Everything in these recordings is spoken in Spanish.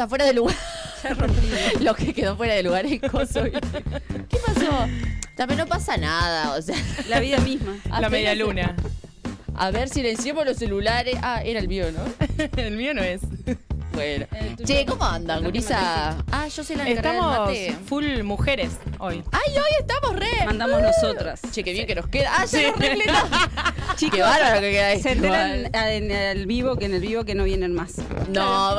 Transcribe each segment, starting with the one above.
A Fuera de Lugar. Lo que quedó fuera de lugar es coso. ¿Qué pasó? También no pasa nada, o sea. La vida misma. La media luna. A ver, silenciemos los celulares. Ah, era el mío, ¿no? El mío no es. Bueno. Tuyo. Che, ¿cómo andan, Gurisa? Ah, yo soy la encargada Estamos del mate. full mujeres hoy. Ay, hoy estamos re. Mandamos nosotras. Che, qué bien que nos queda. Ah, ya nos. Chicos, Qué bárbaro que queda Se enteran en el vivo que en el vivo que no vienen más. No,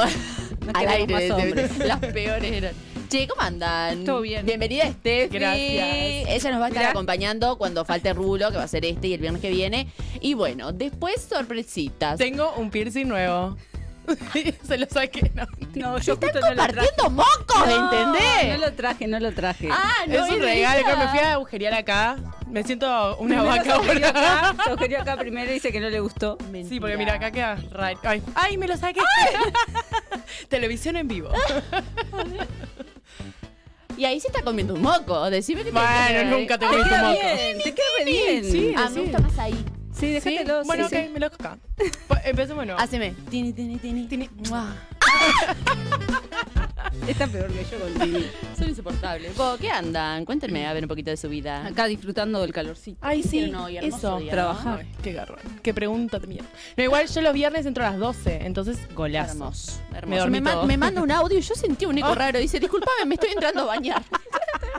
al queremos aire. más. Las peores eran. Che, ¿cómo andan? Todo bien. Bienvenida, Steffi. Gracias. Ella nos va a estar Mirá. acompañando cuando falte Rulo, que va a ser este y el viernes que viene. Y bueno, después sorpresitas. Tengo un piercing nuevo. Se lo saqué, ¿no? No, yo Están justo no lo traje. compartiendo mocos, No, ¿entendés? No lo traje, no lo traje. Ah, no, es un regalo. que me fui a agujerear acá. Me siento una Primero vaca ahora. acá, se sugirió acá primero y dice que no le gustó. Sí, porque mira, acá queda right. Ay, ay, me lo saqué. Televisión en vivo. Y ahí se está comiendo un moco. Decime que te Bueno, nunca te Te comí tu queda moco. bien, te queda bien. Sí. Ah, me gusta más ahí. Sí, ¿Sí? déjatelo. Bueno, sí, ok, sí. me lo acá. Pues, Empecemos no. Haceme. Tini, tini, tini. Tini. Mua. Está peor que yo con Tini. Son insoportables. Vos, ¿Qué andan? Cuéntenme a ver un poquito de su vida. Acá disfrutando del calorcito. Ay, sí, no, y eso. día, trabajar. Qué garrón. Qué pregunta mía. No, igual yo los viernes entro a las 12, entonces golazo. Hermoso, Me hermoso. me manda un audio y yo sentí un eco Oh. raro. Dice, disculpame, me estoy entrando a bañar.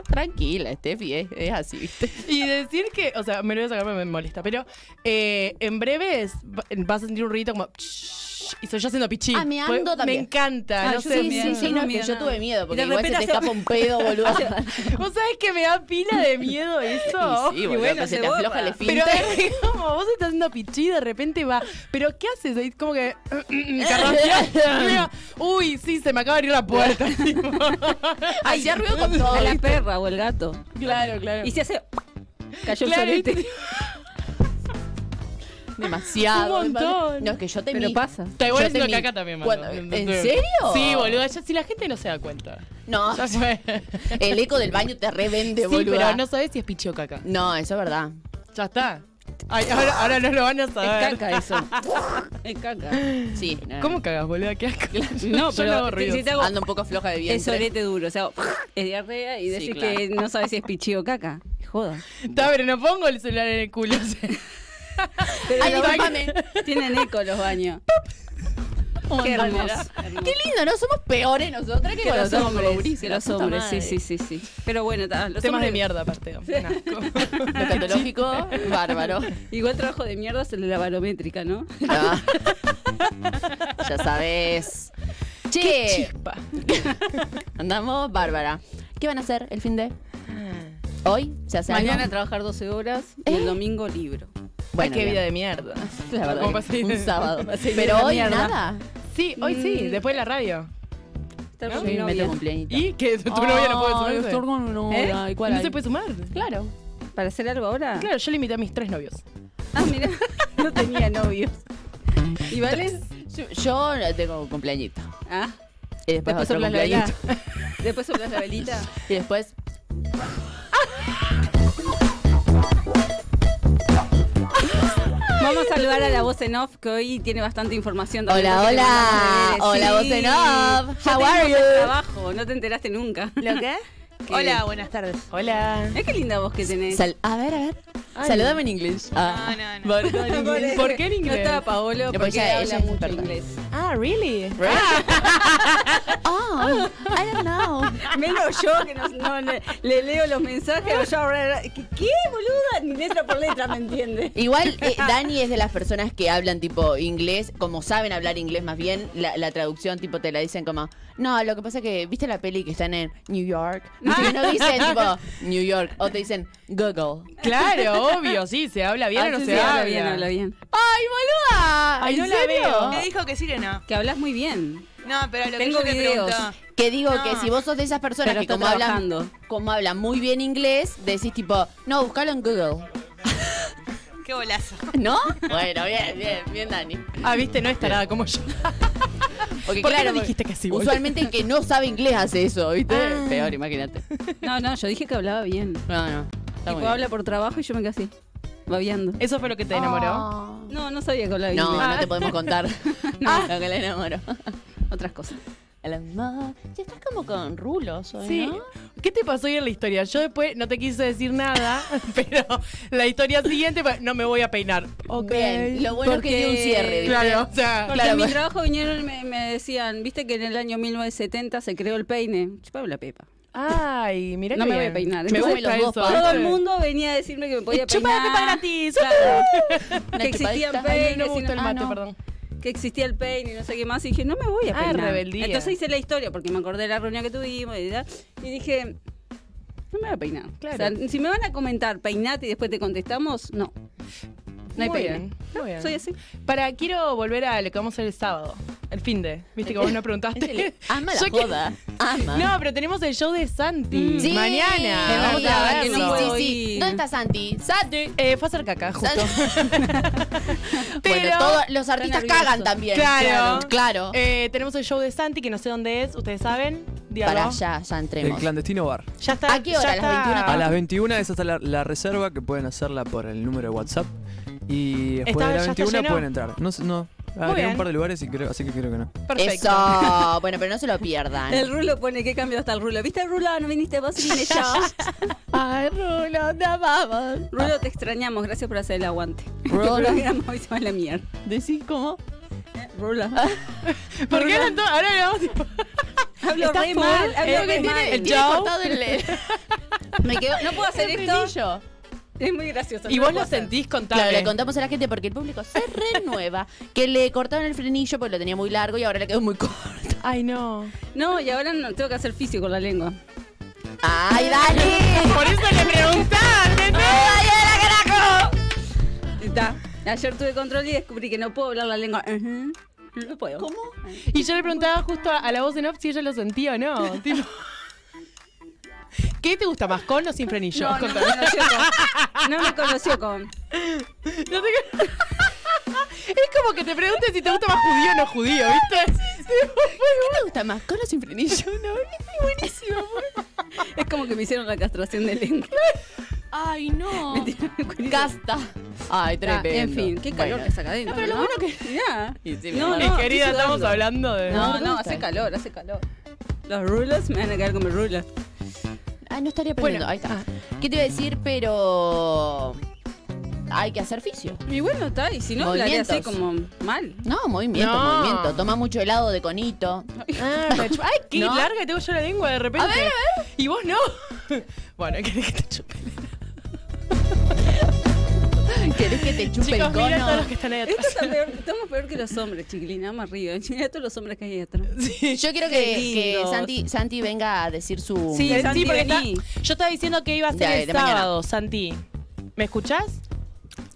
Tranquila, Steffi, es, es así, ¿viste? Y decir que, o sea, me lo voy a sacar me molesta, pero eh, en breves va- vas a sentir un ruido como. Y soy yo haciendo pichí. Ah, meando Pues, también. Me encanta. Ah, no yo sé. Sí, sí, sí, no que yo tuve miedo, porque Y de igual se te repente hace- escapa un pedo, boludo. ¿Vos sabés que me da pila de miedo eso? Sí, Y boludo, bueno, que se se te afloja el Pero esfínter. es como vos estás haciendo pichí y de repente va. ¿Pero qué haces? Ahí como que. Mira, Uy, sí, se me acaba de abrir la puerta. tipo. Hacía ruido con todo. A la perra o el gato. Claro, claro. Y se hace. Cayó Claro, el solete. y- Demasiado. Un montón. No, es que yo temí. Pero pasa. Está igual Yo haciendo temí. caca también, mano. Cuando- ¿En serio? Sí, boludo. ya- si la gente no se da cuenta. No, el eco del baño te revende, Sí, boludo. pero no sabes si es pichi o caca. No, eso es verdad. Ya está. Ay, ahora, ahora no lo van a Es saber. caca eso. Es caca. Sí. no. ¿Cómo cagas, boludo? ¿Qué asco? No, Yo pero hago si te hago Ando un poco floja de es vientre. solete duro, o sea, es diarrea y Sí, decís claro. que no sabes si es pichi o caca. Joda. Está, pero no pongo el celular en el culo. Ay, los discúlpame. baños tienen eco los baños. Onda, Qué hermoso. Qué lindo, ¿no? Somos peores nosotras que, los hombres, que los hombres, sí, sí, sí, sí. Pero bueno, ta, los Temas hombres- de mierda, aparte. Un asco. Lo catológico, bárbaro. Igual trabajo de mierda es el de la barométrica, ¿no? Ah. ya sabes. Qué Che, chispa. andamos bárbara. ¿Qué van a hacer el fin de? Hoy se hace algo? Mañana trabajar 12 horas y el domingo libro. Ay, Bueno, qué bien. vida de mierda. La verdad, ¿Cómo que pasé un sábado. Pero hoy mierda. nada. Sí, hoy sí, Mm. después de la radio. ¿No? Sí, mi me novia. tengo cumpleaños. ¿Y que tu novia no puede sumarse? Estoy con. ¿Eh? ¿Y cuál ¿No hay? se puede sumar? Claro. ¿Para hacer algo ahora? Claro, yo le invité a mis tres novios. Ah, mira, no tenía novios. ¿Y vale? Yo, yo tengo cumpleañito. Ah, Y después, después otro soplas la cumpleañito. Después soplas la velita. Y después. Vamos a saludar a la voz en off que hoy tiene bastante información. también Hola, hola. Hola, Sí. voz en off. How are you? trabajo, no te enteraste nunca. ¿Lo qué? Hola, buenas tardes. Hola. Mira qué linda voz que tenés. Sal- a ver, a ver. Ay. Saludame en inglés. Ah. no, no. Inglés. ¿Por qué en inglés? No estaba Paolo No, porque porque ella- habla ella es mucho inglés. Ah, really? Oh, I don't know. Menos yo que no, no, le, le leo los mensajes. Yo, ¿qué, ¿Qué, boluda? Ni letra por letra, ¿me entiende? Igual eh, Dani es de las personas que hablan tipo inglés, como saben hablar inglés más bien, la, la traducción tipo te la dicen como, no, lo que pasa es que, ¿viste la peli que están en New York? Viste que no dicen tipo New York, o te dicen Google. Claro, obvio, sí, se habla bien Ah, o no sí, se sí, habla. habla bien, habla bien. ¡Ay, boluda! Ay, ¿En no la serio? veo. Me dijo que sí que no. Que hablas muy bien. No, pero lo Tengo que yo. Que digo No. que si vos sos de esas personas Pero que está como hablan, trabajando. como hablan muy bien inglés, decís tipo, no, buscalo en Google. Qué bolazo. ¿No? Bueno, bien, bien, bien, Dani. Ah, viste, no es tarada como yo. Porque ¿Por qué claro, no dijiste que sí, boludo? usualmente el que no sabe inglés hace eso, ¿viste? Ah. Peor, imagínate. No, no, yo dije que hablaba bien. No, no. Está muy Tipo, bien. habla por trabajo y yo me quedé así, babeando. ¿Eso fue lo que te enamoró? Oh. No, no sabía que hablaba No, inglés. no te podemos contar No. lo que le enamoró. otras cosas. El amor. Sí, estás como con rulos hoy, Sí. ¿no? ¿Qué te pasó hoy en la historia? Yo después no te quise decir nada, pero la historia siguiente no me voy a peinar. Ok. Bien, lo bueno es que Porque- tiene un cierre, ¿viste? Claro, o sea, Porque Claro, en mi trabajo vinieron y me, me decían, viste que en el año 1970 se creó el peine. Chupame la pepa. Ay, mira No qué me voy a peinar. Me gusta los dos eso. Todo el mundo venía a decirme que me podía Chupa peinar. de pepa gratis. Claro. Que existían. Ay, peines. no me gusta el no- mate, ah, no. perdón. Que existía el peine y no sé qué más. Y dije, no me voy a Ah, peinar. rebeldía. Entonces hice la historia porque me acordé de la reunión que tuvimos y, tal, y dije, no me voy a peinar. Claro. O sea, si me van a comentar peinate y después te contestamos, no. No hay Muy peine. bien, muy bien. Soy así. Para, quiero volver a lo que vamos a hacer el sábado. El fin de. Viste que vos no preguntaste. Ama la que- joda. Ama. No, pero tenemos el show de Santi. Mm. Sí, Mañana. Vamos verdad, a que verlo. no Sí, sí, sí. ¿Dónde está Santi? Santi. Eh, fue a hacer caca, justo. Bueno, Pero- todos los artistas cagan también. Claro. Claro. Eh, tenemos el show de Santi, que no sé dónde es. ¿Ustedes saben? Díganlo. Para allá, ya El entremos. clandestino bar. Ya está. ¿A qué hora? ¿A las está- 21? A las 21 es hasta la, la reserva que pueden hacerla por el número de WhatsApp. Y después ¿Está- de está 21 lleno? pueden entrar. No, sé, no. Bien. un par de lugares y creo, así que creo que no. Perfecto. Eso. Bueno, pero no se lo pierdan. El rulo pone que cambio hasta el rulo. ¿Viste el rulo? No viniste vos y vine yo. Ay, Rulo, te amamos. rulo, te extrañamos. Gracias por hacer el aguante. Rulo. Hoy se va a la mierda. Decís cómo. Rulo. ¿Por qué eran todos? Ahora le vamos tipo. Hablo Está re mal. Eh, Hablo que tiene mal. el cortado el, Me quedo, no puedo hacer el esto. Es muy gracioso. Y no vos lo hacer. sentís contable. Claro, le contamos a la gente porque el público se renueva que le cortaron el frenillo porque lo tenía muy largo y ahora le quedó muy corto. Ay, no. No, y ahora no, tengo que hacer fisio con la lengua. ¡Ay, dale! Por eso le preguntaste, ¿no? Está. Ayer tuve control y descubrí que no puedo hablar la lengua. No puedo. ¿Cómo? Y yo le preguntaba justo a, a la voz en off si ella lo sentía o no. Tipo, ¿Qué te gusta más, con o sin frenillo? No, no me conoció con. No me conoció con. No te- Es como que te preguntes si te gusta más judío o no judío, ¿viste? ¿Qué te gusta más? ¿Con o sin frenillo? No, es buenísimo. Es como que me hicieron la castración de lengua. Ay, no. Gasta. Ay, Ah, tremendo. en fin, qué calor Bueno. que saca adentro. No, pero lo ¿no? bueno que- Mirá. Y sí, No, no, querida, estamos hablando de. No, no, hace calor, hace calor. Los rulers me van a quedar como rulers. Ay, no estaría aprendiendo. Bueno, Ahí está. ah. ¿Qué te iba a decir? Pero. Hay que hacer fisio. Y bueno, está, y si no, así Movimientos. como mal. No, movimiento, No. movimiento. Toma mucho helado de conito. Ah, Ay, qué ¿No? larga tengo yo la lengua de repente. A ver, a Y vos no. Bueno, ¿querés que te chupe? ¿Querés que te chupe Chicos, el mira cono? todos los que están ahí atrás. peor, estamos peor que los hombres, chiquilina, vamos arriba. Mira todos los hombres que hay ahí atrás. Yo quiero que. Santi, Santi venga a decir su. Sí, Sí, Santi, porque está- yo estaba diciendo que iba a ser Ya, el de mañana. sábado, Santi. ¿Me escuchás?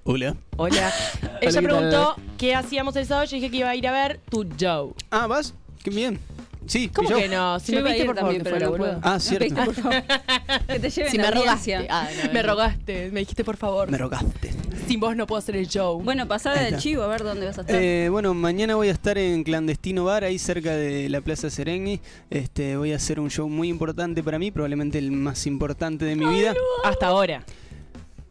Hola. Hola. Ella preguntó qué hacíamos el sábado. Yo dije que iba a ir a ver tu Joe. Ah, ¿vas? Qué bien. Sí, ¿Cómo que no? Si Yo me iba a pediste, ir por favor, también, que pero fuera, no boludo. puedo. Ah, cierto. Pediste, por favor. Que te lleven Si me audiencia. rogaste. Ah, no, Me no. rogaste, me dijiste por favor. Me rogaste. Sin vos no puedo hacer el Joe. Bueno, pasada del chivo, a ver dónde vas a estar. Eh, bueno, mañana voy a estar en Clandestino Bar, ahí cerca de la Plaza Serengui. Este, voy a hacer un show muy importante para mí, probablemente el más importante de mi vida. Hasta ahora.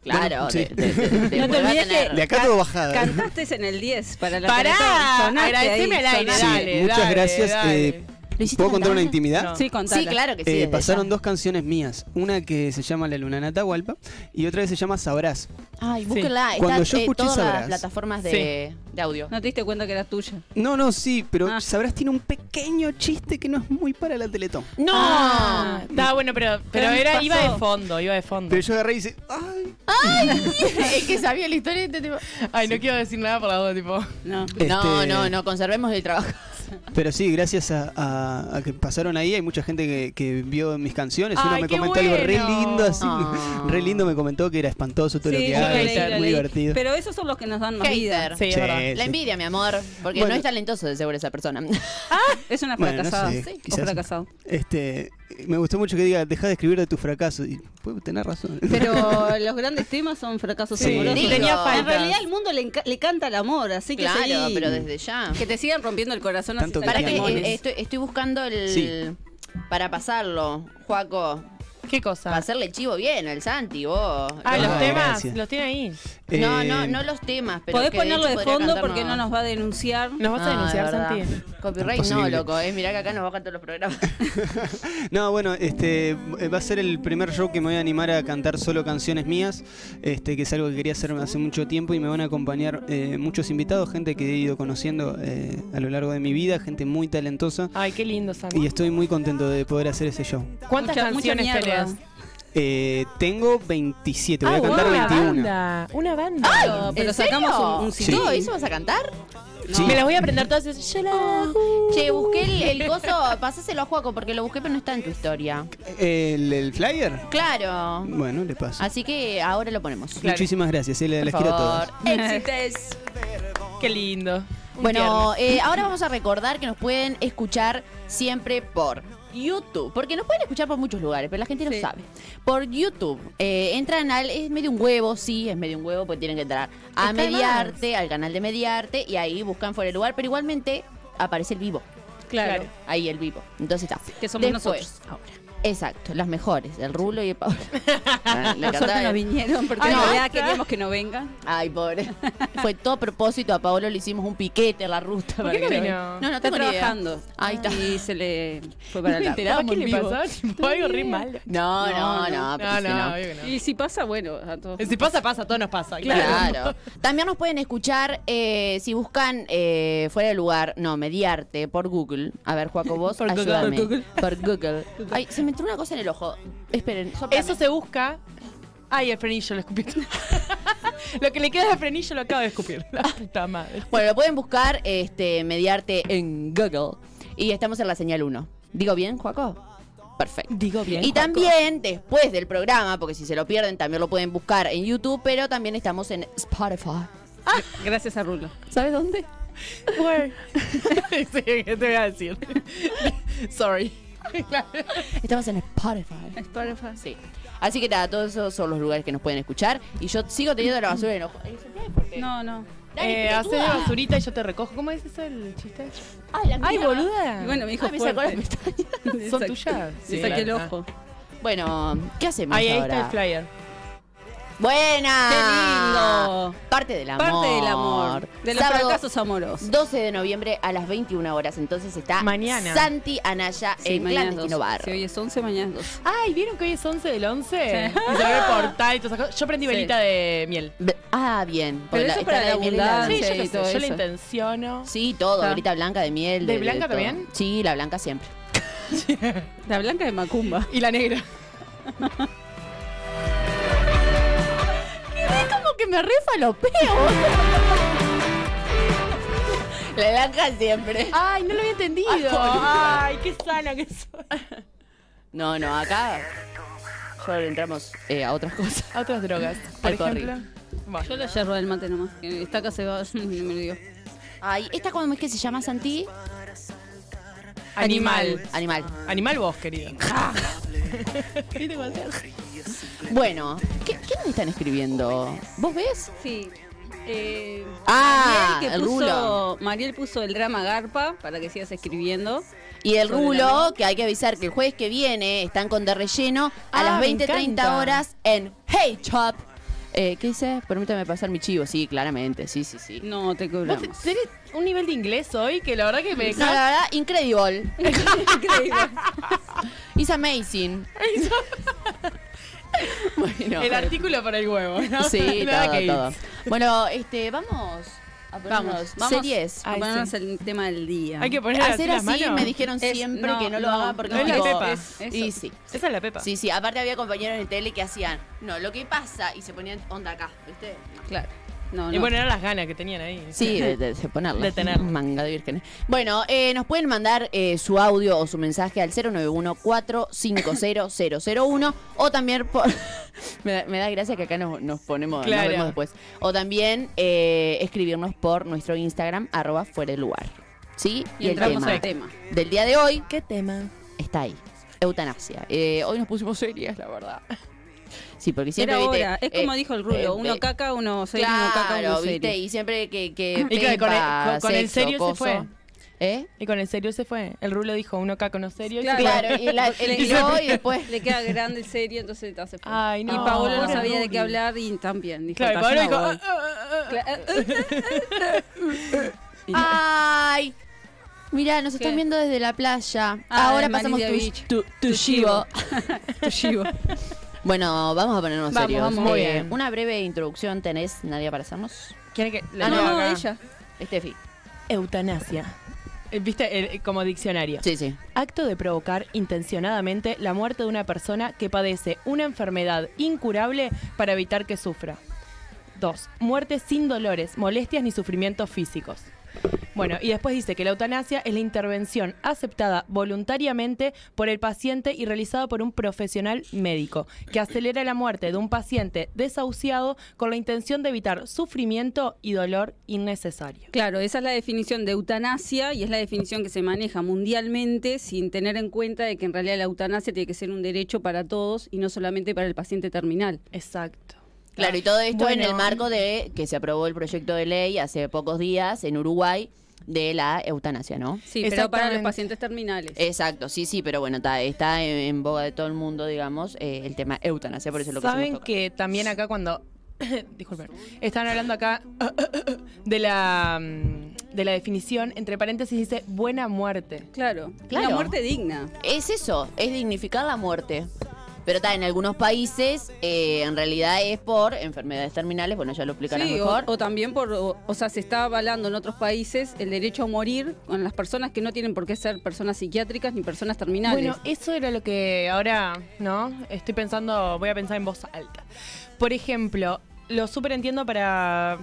Claro, sí. de, de- de- de- No te a olvides tener- De acá todo bajada. Cantaste en el 10 para la Pará, agradeceme ahí, al aire. Sí, dale, muchas dale, gracias. dale. Eh, ¿Lo hiciste ¿Puedo contar una intimidad? No. Sí, contala. Sí, claro que sí. Eh, pasaron ya. dos canciones mías, una que se llama La Luna Natahualpa y otra que se llama Sabrás. Ay, búsquenla. Está Cuando yo en escuché todas las Sabrás. plataformas de, de audio. No te diste cuenta que era tuya. No, no, sí, pero Ah. Sabrás tiene un pequeño chiste que no es muy para la Teletón. ¡No! Ah, Está bueno, pero, pero Pero era, iba de fondo, iba de fondo. Pero yo agarré y hice, ¡ay! es que sabía la historia y te tipo... Ay, no quiero decir nada por la duda, tipo. No. No, Este, no, no, conservemos el trabajo. Pero sí, gracias a, a- a que pasaron ahí, hay mucha gente que, que vio mis canciones. Uno Ay, me comentó algo re bueno. lindo, así. Ah. Re lindo me comentó que era espantoso todo lo que hago, muy leí. divertido. Pero esos son los que nos dan más vida. Sí, Sí. La envidia, mi amor. Porque Bueno. no es talentoso de seguro esa persona. Es una Bueno, no fracasada. sé, Sí, o fracasado. Este, me gustó mucho que diga, deja de escribir de tus fracasos. Y puedo tener razón. Pero los grandes temas son fracasos Sí. amorosos. Digo, tenía En realidad el mundo le, enca- le canta el amor, así que claro, seguí. pero desde ya. Que te sigan rompiendo el corazón así Tanto que Para que eh, estoy, estoy buscando el Sí. para pasarlo, Juaco. ¿Qué cosa? Para hacerle chivo bien al Santi, vos. Ah, los Ah, temas, gracias. los tiene ahí. No, Eh, no, no los temas, pero Podés que de ponerlo hecho de fondo porque no nos va a denunciar. ¿Nos vas a Ah, denunciar. Santi? Copyright no, loco, eh. Mirá que acá nos bajan todos los programas. No, bueno, este eh, va a ser el primer show que me voy a animar a cantar solo canciones mías, este que es algo que quería hacer hace mucho tiempo y me van a acompañar eh, muchos invitados, gente que he ido conociendo eh, a lo largo de mi vida, gente muy talentosa Ay, qué lindo, Santi. y estoy muy contento de poder hacer ese show. ¿Cuántas canciones mierda. Eh, tengo 27, voy Ah, a cantar wow, 21. Una banda. Una banda. Pero, pero ¿En sacamos serio? un, un Sí. CD. ¿Todo eso vas a cantar? Sí. Me las voy a aprender todas. la- Che, busqué el, el gozo, pasáselo a Juaco porque lo busqué pero no está en tu historia. ¿El, el flyer? Claro. Bueno, le paso. Así que ahora lo ponemos. Claro. Muchísimas gracias, eh, les, quiero a todos. Éxitos. Qué lindo. Un Bueno, eh, ahora vamos a recordar que nos pueden escuchar siempre por YouTube, porque nos pueden escuchar por muchos lugares, pero la gente no Sí. sabe. Por YouTube, eh, entran al, es medio un huevo, sí, es medio un huevo, porque tienen que entrar a Está Mediarte, al canal de Mediarte, y ahí buscan fuera de lugar, pero igualmente aparece el vivo, Claro. ahí el vivo. Entonces está. Que somos Después, nosotros ahora. Exacto, las mejores, el Rulo y el Pablo. Ah, la Por suerte cantaba- no vinieron porque Ay, no. queríamos que no vengan. Ay, pobre. Fue todo a propósito. A Paolo le hicimos un piquete a la ruta. ¿Por para qué no vino? No, no Está tengo ni idea. trabajando. Ahí está. Y se le fue para la. ¿Qué le vivo. pasó? Algo re malo. No, no, No, no. no. No, si no, obvio que no. Y si pasa, bueno, a todos. Si pasa, pasa, todo nos pasa. Claro. También nos pueden escuchar eh, si buscan eh, fuera de lugar, no, Mediarte, por Google. A ver, Juaco, vos, Por Google. ayúdame. Por Google. Por Google. Ay, se me entró una cosa en el ojo. Esperen, soplame. Eso se busca. Ay, el frenillo lo escupí. lo que le queda de frenillo lo acabo de escupir. La puta madre. Bueno, lo pueden buscar, este, Mediarte en Google. Y estamos en la señal 1. ¿Digo bien, Juaco? Perfecto. Digo bien. Y también, después del programa, porque si se lo pierden, también lo pueden buscar en YouTube, pero también estamos en Spotify. Gracias a Rulo. ¿Sabes dónde? Where? sí, ¿qué te voy a decir? Sorry. Estamos en Spotify. Sí. Así que nada, todos esos son los lugares que nos pueden escuchar. Y yo sigo teniendo la basura en el ojo. No, no. Eh, haces de basurita y yo te recojo. ¿Cómo es eso el chiste? Ay, la Ay, mía. boluda. Y bueno, me dijo Ay, me sacó las pestañas. ¿Son tuyas? Saqué el ojo. Bueno, ¿qué hacemos Ahí, ahí ahora? está el flyer. Buena. ¡Qué lindo! Parte del amor. Parte del amor. De los Sábado fracasos amorosos. 12 de noviembre a las 21 horas. Entonces está Mañana. Santi Anaya Sí, en Clandestino 12. Bar. Si hoy es 11, mañana es 12. Ay, ¿vieron que hoy es 11 del 11? Sí. Y se ve portal y todas esas cosas. Yo prendí Sí. velita de miel. Ah, bien. Pero Porque eso es para la de la- abundancia. Sí, yo, y lo sé, todo yo la intenciono. Sí, todo. Está. Velita blanca de miel. ¿De blanca todo. también? Sí, la blanca siempre. La blanca de Macumba. Y la negra. Es como que me refalopeo. la blanca siempre. Ay, no lo había entendido. Ay, qué sana que soy. No, no, acá solo entramos eh, a otras cosas. A otras drogas. Por ejemplo. Bueno. Yo la yerba del mate nomás. Esta acá se va, me lo dio. Ay, ¿esta cómo es que se llama, Santi? Animal. Animal. Animal vos, querido. Bueno, ¿qué, ¿qué me están escribiendo? ¿Vos ves? Sí. Eh, Ah, Mariel, que el puso, rulo. Mariel puso el drama Garpa para que sigas escribiendo. Y el rulo, que hay que avisar que el jueves que viene están con de relleno a Ah, las me 20, 30 encanta. horas en Hey Chop. Eh, ¿Qué dice? Permítame pasar mi chivo. Sí, claramente. Sí, sí, sí. No te Vos cobramos. tenés un nivel de inglés hoy que la verdad que me No, la verdad, incredible. Increíble. It's amazing. bueno. El artículo para el huevo, ¿no? Sí, Nada todo, que todo. Bueno, este, vamos a ponernos Vamos, vamos series. a ponernos sí. el tema del día. Hay que poner así Hacer las así manos. me dijeron Es- siempre no, que no lo no, haga porque no es la pepa. Es- eso. Y sí. Esa es la pepa. Sí, sí, aparte había compañeros en tele que hacían, no, lo que pasa, y se ponían onda acá, ¿viste? Claro. No, Y no. bueno, eran las ganas que tenían ahí. Sí, de, de- de ponerla. De tener. Manga de vírgenes. Bueno, eh, nos pueden mandar eh, su audio o su mensaje al 091-450-001 o también por... me, da, me da gracia que acá nos, nos ponemos, nos vemos después. O también eh, escribirnos por nuestro Instagram, arroba fuera de lugar. ¿Sí? Y, el entramos tema al tema. del día de hoy ¿Qué tema? está ahí. Eutanasia. Eh, hoy nos pusimos serias, la verdad. Sí, porque siempre Era viste, hora. Es como eh, dijo el rulo. eh, uno eh, caca, uno serio, uno caca, uno serio. Y siempre que, que Y con el- con- serio se fue. ¿Eh? Y con el serio se fue. El rulo dijo, uno acá con los serios. Claro. Claro, y la, el tiró y después. Le queda grande el serio, entonces te hace Ay, no. Y Paolo no sabía de qué hablar y también dijo, Claro, y "Ta, Pablo yo dijo, no voy". "Ah, ah, ah". Y- ¡Ay! Mira, nos están viendo desde la playa. Ah, Ahora pasamos tu, Beach. tu, tu chivo. Tu chivo. Bueno, vamos a ponernos Vamos, serios. vamos. Muy Eh, bien. Una breve introducción tenés, Nadia, para hacernos. ¿Quiere que le Ah, leo no, no, acá? ella. Estefi. Eutanasia. Eh, ¿Viste? El- como diccionario. Sí, sí. Acto de provocar intencionadamente la muerte de una persona que padece una enfermedad incurable para evitar que sufra. 2. Muerte sin dolores, molestias ni sufrimientos físicos. Bueno, y después dice que la eutanasia es la intervención aceptada voluntariamente por el paciente y realizada por un profesional médico, que acelera la muerte de un paciente desahuciado con la intención de evitar sufrimiento y dolor innecesario. Claro, esa es la definición de eutanasia y es la definición que se maneja mundialmente sin tener en cuenta de que en realidad la eutanasia tiene que ser un derecho para todos y no solamente para el paciente terminal. Exacto. Claro, y todo esto en el marco de que se aprobó el proyecto de ley hace pocos días en Uruguay de la eutanasia, ¿no? Sí, pero para los pacientes terminales. Exacto, sí, sí, pero bueno, está, está en, en boga de todo el mundo, digamos, eh, el tema eutanasia, por eso es lo que Saben que también acá cuando disculpen, están hablando acá de la mm, de la definición entre paréntesis dice buena muerte. Claro, Claro. una muerte digna. Es eso, es dignificar la muerte. Pero está, en algunos países eh, en realidad es por enfermedades terminales, bueno, ya lo explicarás Sí, o, mejor. o también por, o, o sea, se está avalando en otros países el derecho a morir con las personas que no tienen por qué ser personas psiquiátricas ni personas terminales. Bueno, eso era lo que ahora, ¿no? Estoy pensando, voy a pensar en voz alta. Por ejemplo, lo súper entiendo para,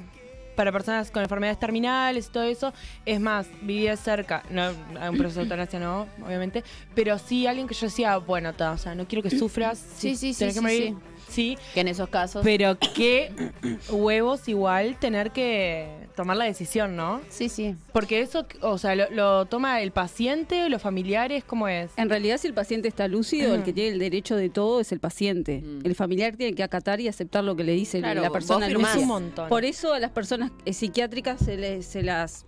para personas con enfermedades terminales y todo eso. Es más, vivir cerca, no, a un proceso de eutanasia no, obviamente, pero sí alguien que yo decía, bueno, ta, o sea, no quiero que sufras. Sí, si sí, sí, tenés que sí, morir, sí. Que en esos casos. Pero qué huevos igual tener que tomar la decisión, ¿no? sí, sí. Porque eso, o sea, lo, lo toma el paciente, los familiares, ¿cómo es? En realidad, si el paciente está lúcido, el que tiene el derecho de todo es el paciente. Mm. El familiar tiene que acatar y aceptar lo que le dice Claro, la vos persona lúcida. un montón. Por eso a las personas eh, psiquiátricas se, les, se las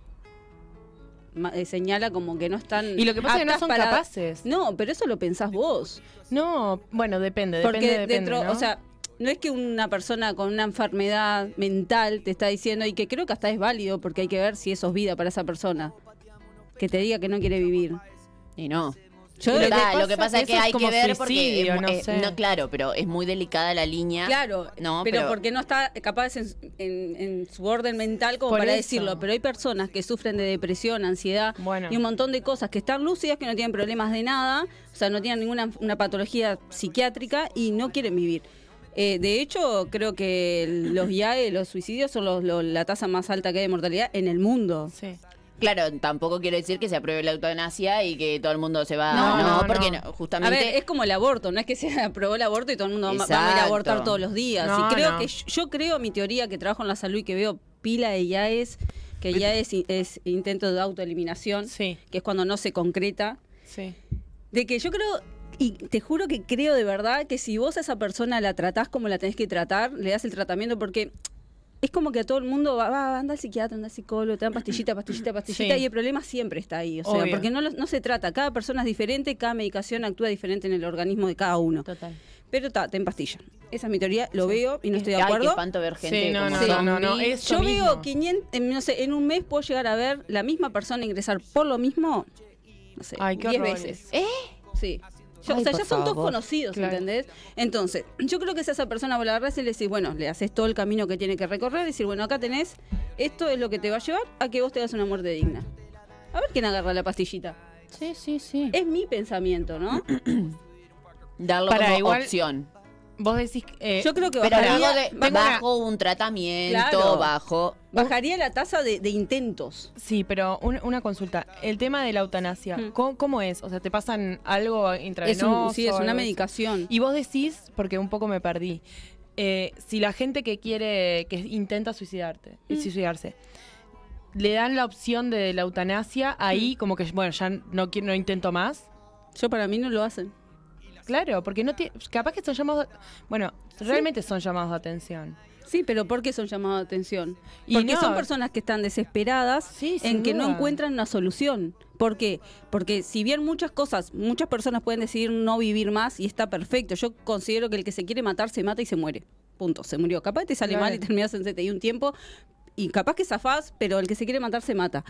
eh, señala como que no están. Y lo que pasa es que no son para- capaces. No, pero eso lo pensás vos. No, bueno, depende, Porque depende, depende, dentro, ¿no? o sea, no es que una persona con una enfermedad mental te está diciendo, y que creo que hasta es válido, porque hay que ver si eso es vida para esa persona, que te diga que no quiere vivir. Y no. Yo Lo que pasa lo que pasa es que es hay que ver porque no eh, sé. no, claro, pero es muy delicada la línea. Claro, No, pero, pero- porque no está capaz en, en- en su orden mental como para eso. decirlo. Pero hay personas que sufren de depresión, ansiedad Bueno. y un montón de cosas que están lúcidas, que no tienen problemas de nada, o sea, no tienen ninguna una patología psiquiátrica y no quieren vivir. Eh, de hecho, creo que los IAE, los suicidios, son los- los- la tasa más alta que hay de mortalidad en el mundo. Sí. Claro, tampoco quiere decir que se apruebe la eutanasia y que todo el mundo se va. No, No, no, porque no. no, A justamente. ver, es como el aborto, no es que se aprobó el aborto y todo el mundo va- va a ir a abortar todos los días. No, y creo no. que yo, creo mi teoría que trabajo en la salud y que veo pila de IAES, que ya es, es intento de autoeliminación, Sí, que es cuando no se concreta, sí. de que yo creo y te juro que creo de verdad que si vos a esa persona la tratás como la tenés que tratar, le das el tratamiento porque es como que a todo el mundo va, va anda al psiquiatra, anda al psicólogo, te dan pastillita, pastillita, pastillita Sí. y el problema siempre está ahí, o sea, Obvio. porque no, lo- no se trata, cada persona es diferente, cada medicación actúa diferente en el organismo de cada uno. Total. Pero ta, te empastilla. Esa es mi teoría, lo veo y no estoy de Ay, qué acuerdo. espanto ver gente Sí, no, como no, Sí. no, no, no, Yo mismo. veo 500, en, no sé, en un mes puedo llegar a ver la misma persona ingresar por lo mismo, no sé, Ay, qué 10 horrores. veces. ¿Eh? Sí. Yo- Ay, o sea, ya son todos favor. conocidos, Claro. ¿entendés? Entonces, yo creo que si a esa persona vos la agarrás y le decís, bueno, le haces todo el camino que tiene que recorrer, y decir, bueno, acá tenés, esto es lo que te va a llevar a que vos te hagas una muerte digna. A ver quién agarra la pastillita. Sí, sí, sí. Es mi pensamiento, ¿no? Darlo Para, como igual- opción. Vos decís, eh, Yo creo que bajaría, de- una- bajo un tratamiento, Claro. bajo. bajaría la tasa de, de intentos. sí, pero un- una consulta. El tema de la eutanasia, Mm. ¿cómo, cómo es? O sea, ¿te pasan algo Es intravenoso? un, sí, es una así? medicación. Y vos decís, porque un poco me perdí, eh, si la gente que quiere, que intenta suicidarte, Mm. suicidarse, le dan la opción de la eutanasia, ahí Mm. como que, bueno, ya no, quiero, no intento más. Yo para mí no lo hacen. Claro, porque no tiene, capaz que son llamados, bueno, realmente son llamados de atención. Sí, pero ¿por qué son llamados de atención? Y Porque no. son personas que están desesperadas Sí, en que no encuentran una solución. ¿Por qué? Porque si bien muchas cosas, muchas personas pueden decidir no vivir más y está perfecto, yo considero que el que se quiere matar se mata y se muere. Punto, se murió. Capaz te sale Claro. mal y terminas en CTI un tiempo y capaz que zafás, pero el que se quiere matar se mata.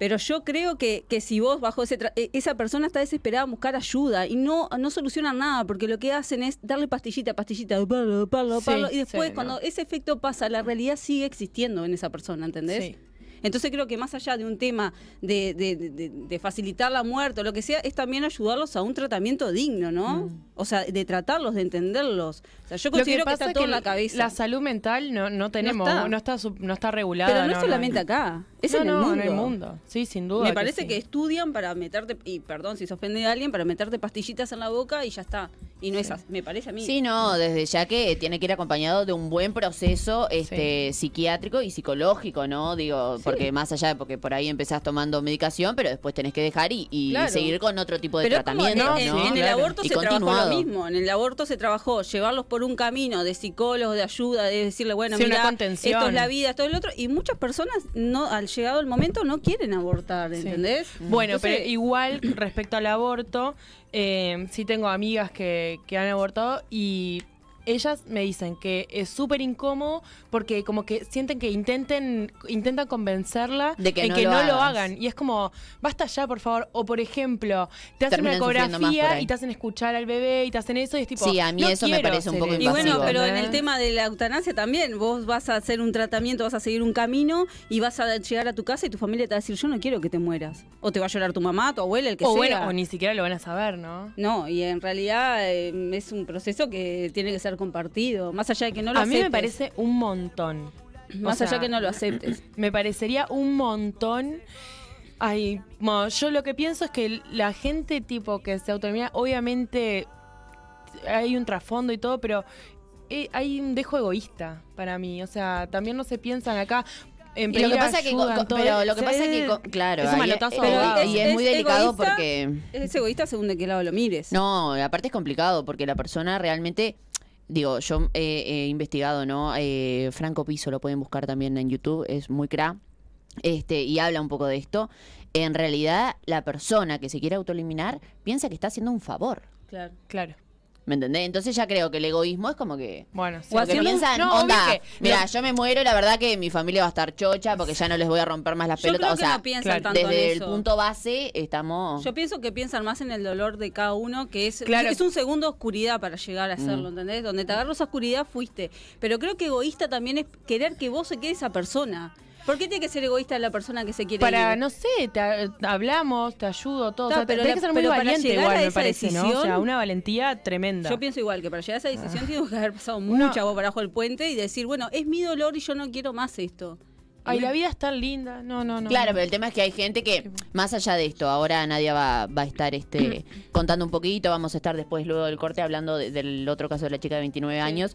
Pero yo creo que, que si vos bajo ese... tra- eh, esa persona está desesperada en buscar ayuda y no, no solucionan nada porque lo que hacen es darle pastillita, pastillita, palo, palo, Sí, palo, y después sí, cuando no. ese efecto pasa, la realidad sigue existiendo en esa persona, ¿entendés? Sí. Entonces creo que más allá de un tema de, de- de- de facilitar la muerte o lo que sea, es también ayudarlos a un tratamiento digno, ¿no? O sea, de tratarlos, de entenderlos. O sea, yo Mm. Considero que, pasa está es todo en la cabeza. La salud mental no, no tenemos, no está. está, sub- no está regulada. Pero no, es solamente acá, es no, en el no, mundo. en el mundo. Sí, sin duda. Me parece que, sí. estudian para meterte, y perdón si se ofende a alguien, para meterte pastillitas en la boca y ya está. Y no es así, me parece a mí. Sí, no, desde ya que tiene que ir acompañado de un buen proceso este psiquiátrico y psicológico, ¿no? Digo, porque más allá de porque por ahí empezás tomando medicación, pero después tenés que dejar y, y Claro. seguir con otro tipo de Pero es como tratamiento, en, ¿no? en- en el Claro. aborto Y se trabajó lo mismo. En el aborto se trabajó llevarlos por un camino de psicólogos, de ayuda, de decirle, bueno, Sí, mira, esto es la vida, esto es lo otro. Y muchas personas, no al llegado el momento, no quieren abortar, Sí. ¿entendés? Bueno, Entonces, pero igual respecto al aborto, eh, sí tengo amigas que, que han abortado y ellas me dicen que es súper incómodo porque como que sienten que intenten intentan convencerla De que en no que lo no lo hagan. Y es como basta ya por favor o por ejemplo te hacen una Terminan por ecografía y te hacen escuchar al bebé y te hacen eso y es tipo Sí, a mí no eso me parece un poco eso, Y bueno, invasivo, pero en el tema de la eutanasia también, vos vas a hacer un tratamiento, vas a seguir un camino y vas a llegar a tu casa y tu familia te va a decir, yo no quiero que te mueras. O te va a llorar tu mamá, tu abuela, el que o sea. bueno o ni siquiera lo van a saber no No, y en realidad eh, es un proceso que tiene que ser compartido, más allá de que no lo a mí me aceptes. parece un montón Más O allá sea, que no lo aceptes. Me parecería un montón. Ay, mo, yo lo que pienso es que la gente tipo que se autonomía, obviamente hay un trasfondo y todo, pero eh, hay un dejo egoísta para mí. O sea, también no se piensan acá. En Y lo que pasa que, ayuda, co- en todo, pero lo que pasa es que, claro, es un pero- ahogado. y es, Es- muy es delicado egoísta. porque Es egoísta según de qué lado lo mires. No, aparte es complicado porque la persona realmente, digo, yo eh, he investigado, ¿no? Eh, Franco Piso lo pueden buscar también en YouTube, es muy cra, este, y habla un poco de esto. En realidad, la persona que se quiere autoeliminar piensa que está haciendo un favor. Claro. Claro. ¿Me entendés? Entonces ya creo que el egoísmo es como que... Bueno, sí. Haciendo un- piensan, no, onda, que- mira, no. yo me muero y la verdad que mi familia va a estar chocha porque ya no les voy a romper más las Yo creo pelotas. O que sea, no piensan claro, tanto desde en el eso. punto base estamos... Yo pienso que piensan más en el dolor de cada uno, que es, Claro. es un segundo de oscuridad para llegar a hacerlo, Mm. ¿entendés? Donde te agarró esa oscuridad fuiste. Pero creo que egoísta también es querer que vos se quede esa persona. ¿Por qué tiene que ser egoísta la persona que se quiere Para, ir? no sé, te, hablamos, te ayudo, todo. Ta, o sea, pero tenés la- que ser muy pero valiente igual, a me parece, ¿no? O sea, una valentía tremenda. Yo pienso igual, que para llegar a esa Ah. decisión tengo que haber pasado mucha agua para abajo del puente y decir, bueno, es mi dolor y yo no quiero más esto. Ay, la vida es tan linda. No, no, no. Claro, pero el tema es que hay gente que, más allá de esto, ahora Nadia va, va a estar este, contando un poquito, vamos a estar después, luego del corte, hablando de- del otro caso de la chica de 29 años,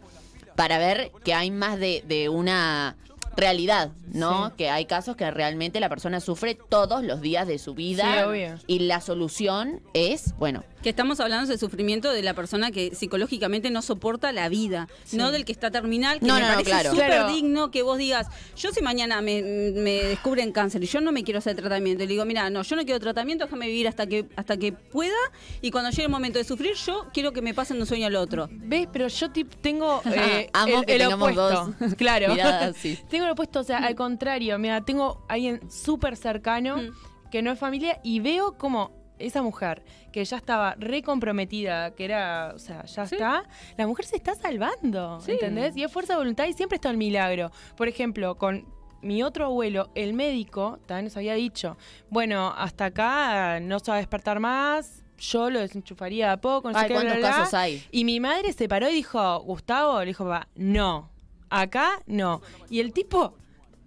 para ver que hay más de, de una realidad, ¿no? Sí. Que hay casos que realmente la persona sufre todos los días de su vida Sí, obvio. y la solución es, bueno, Que estamos hablando del sufrimiento de la persona que psicológicamente no soporta la vida, no del que está terminal, que No, me no, no, claro. súper Claro. digno que vos digas, yo si mañana me, me descubren cáncer y yo no me quiero hacer tratamiento, y le digo, mira, no, yo no quiero tratamiento, déjame vivir hasta que, hasta que pueda, y cuando llegue el momento de sufrir, yo quiero que me pasen de un sueño al otro. ¿Ves? Pero yo tengo eh, Amo el, que el opuesto. dos Claro. miradas, sí. tengo el opuesto, o sea, al contrario, mira, tengo a alguien súper cercano Mm. que no es familia y veo como esa mujer que ya estaba re comprometida, que era, o sea, ya Sí. está, la mujer se está salvando, Sí. ¿entendés? Y es fuerza de voluntad y siempre está el milagro. Por ejemplo, con mi otro abuelo, el médico, también nos había dicho, bueno, hasta acá no se va a despertar más, yo lo desenchufaría de a poco, no sé ay, qué, ¿cuántos bla, bla, bla. casos hay? Y mi madre se paró y dijo, Gustavo, le dijo, papá, no, acá no. Y el tipo,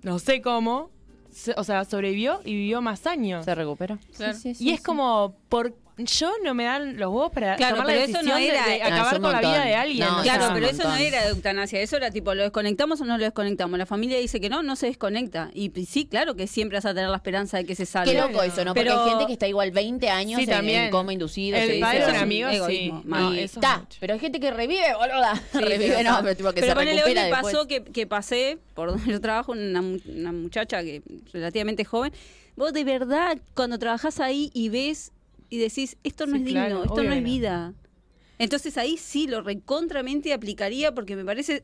no sé cómo, se- o sea, sobrevivió y vivió más años. ¿Se recupera? Claro. Sí, sí, y sí, es sí. como, por, yo no me dan los huevos para Claro, tomar la pero eso no decisión de- de, No, es acabar con la vida de alguien. No, Claro, pero eso no era eutanasia, eso era tipo, ¿lo desconectamos o no lo desconectamos? La familia dice que no, no se desconecta. Y sí, claro que siempre vas a tener la esperanza de que se salve. Qué loco eso, ¿no? Porque Pero- hay gente que está igual 20 años Sí, en- en, también. coma inducido. El se dice, padre de o un amigo, sí. egoísmo, está, pero hay gente que revive, boluda. Sí, revive, pero no, pero tipo que Pero se hoy recupera me después. pasó que, que pasé por donde yo trabajo, una muchacha que relativamente joven. Vos de verdad, cuando trabajás ahí y ves y decís, esto no Sí, es digno, claro, esto no es vida. Entonces ahí sí lo recontramente aplicaría porque me parece,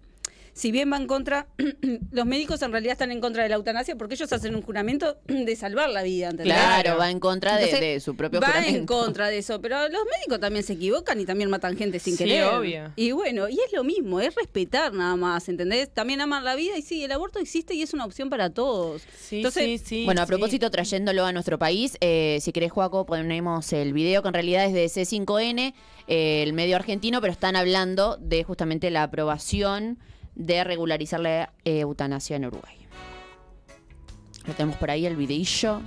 si bien va en contra, los médicos en realidad están en contra de la eutanasia porque ellos hacen un juramento de salvar la vida, ¿entendés? Claro, va en contra de, Entonces, de su propio va juramento. en contra de eso, pero los médicos también se equivocan y también matan gente sin Sí, querer. obvio. Y bueno, y es lo mismo, es respetar nada más, ¿entendés? También amar la vida y sí, el aborto existe y es una opción para todos. Sí, Entonces, sí, sí. Bueno, a sí. propósito, trayéndolo a nuestro país, eh, si querés, Joaco, ponemos el video que en realidad es de C5N, eh, el medio argentino, pero están hablando de justamente la aprobación de regularizar la eh, eutanasia en Uruguay. Lo tenemos por ahí, el videillo.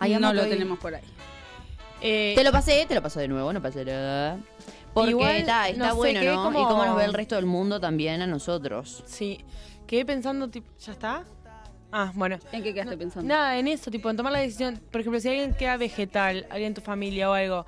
Ay, no lo hoy- tenemos por ahí. Eh, Te lo pasé, te lo paso de nuevo, no pasa nada. Porque Igual, está, está no bueno, ¿no? como- Y cómo nos ve el resto del mundo también a nosotros. Sí. Quedé pensando, tipo, ¿ya está? Ah, bueno. ¿En qué quedaste pensando? Nada, en eso, tipo, en tomar la decisión. Por ejemplo, si alguien queda vegetal, alguien en tu familia o algo.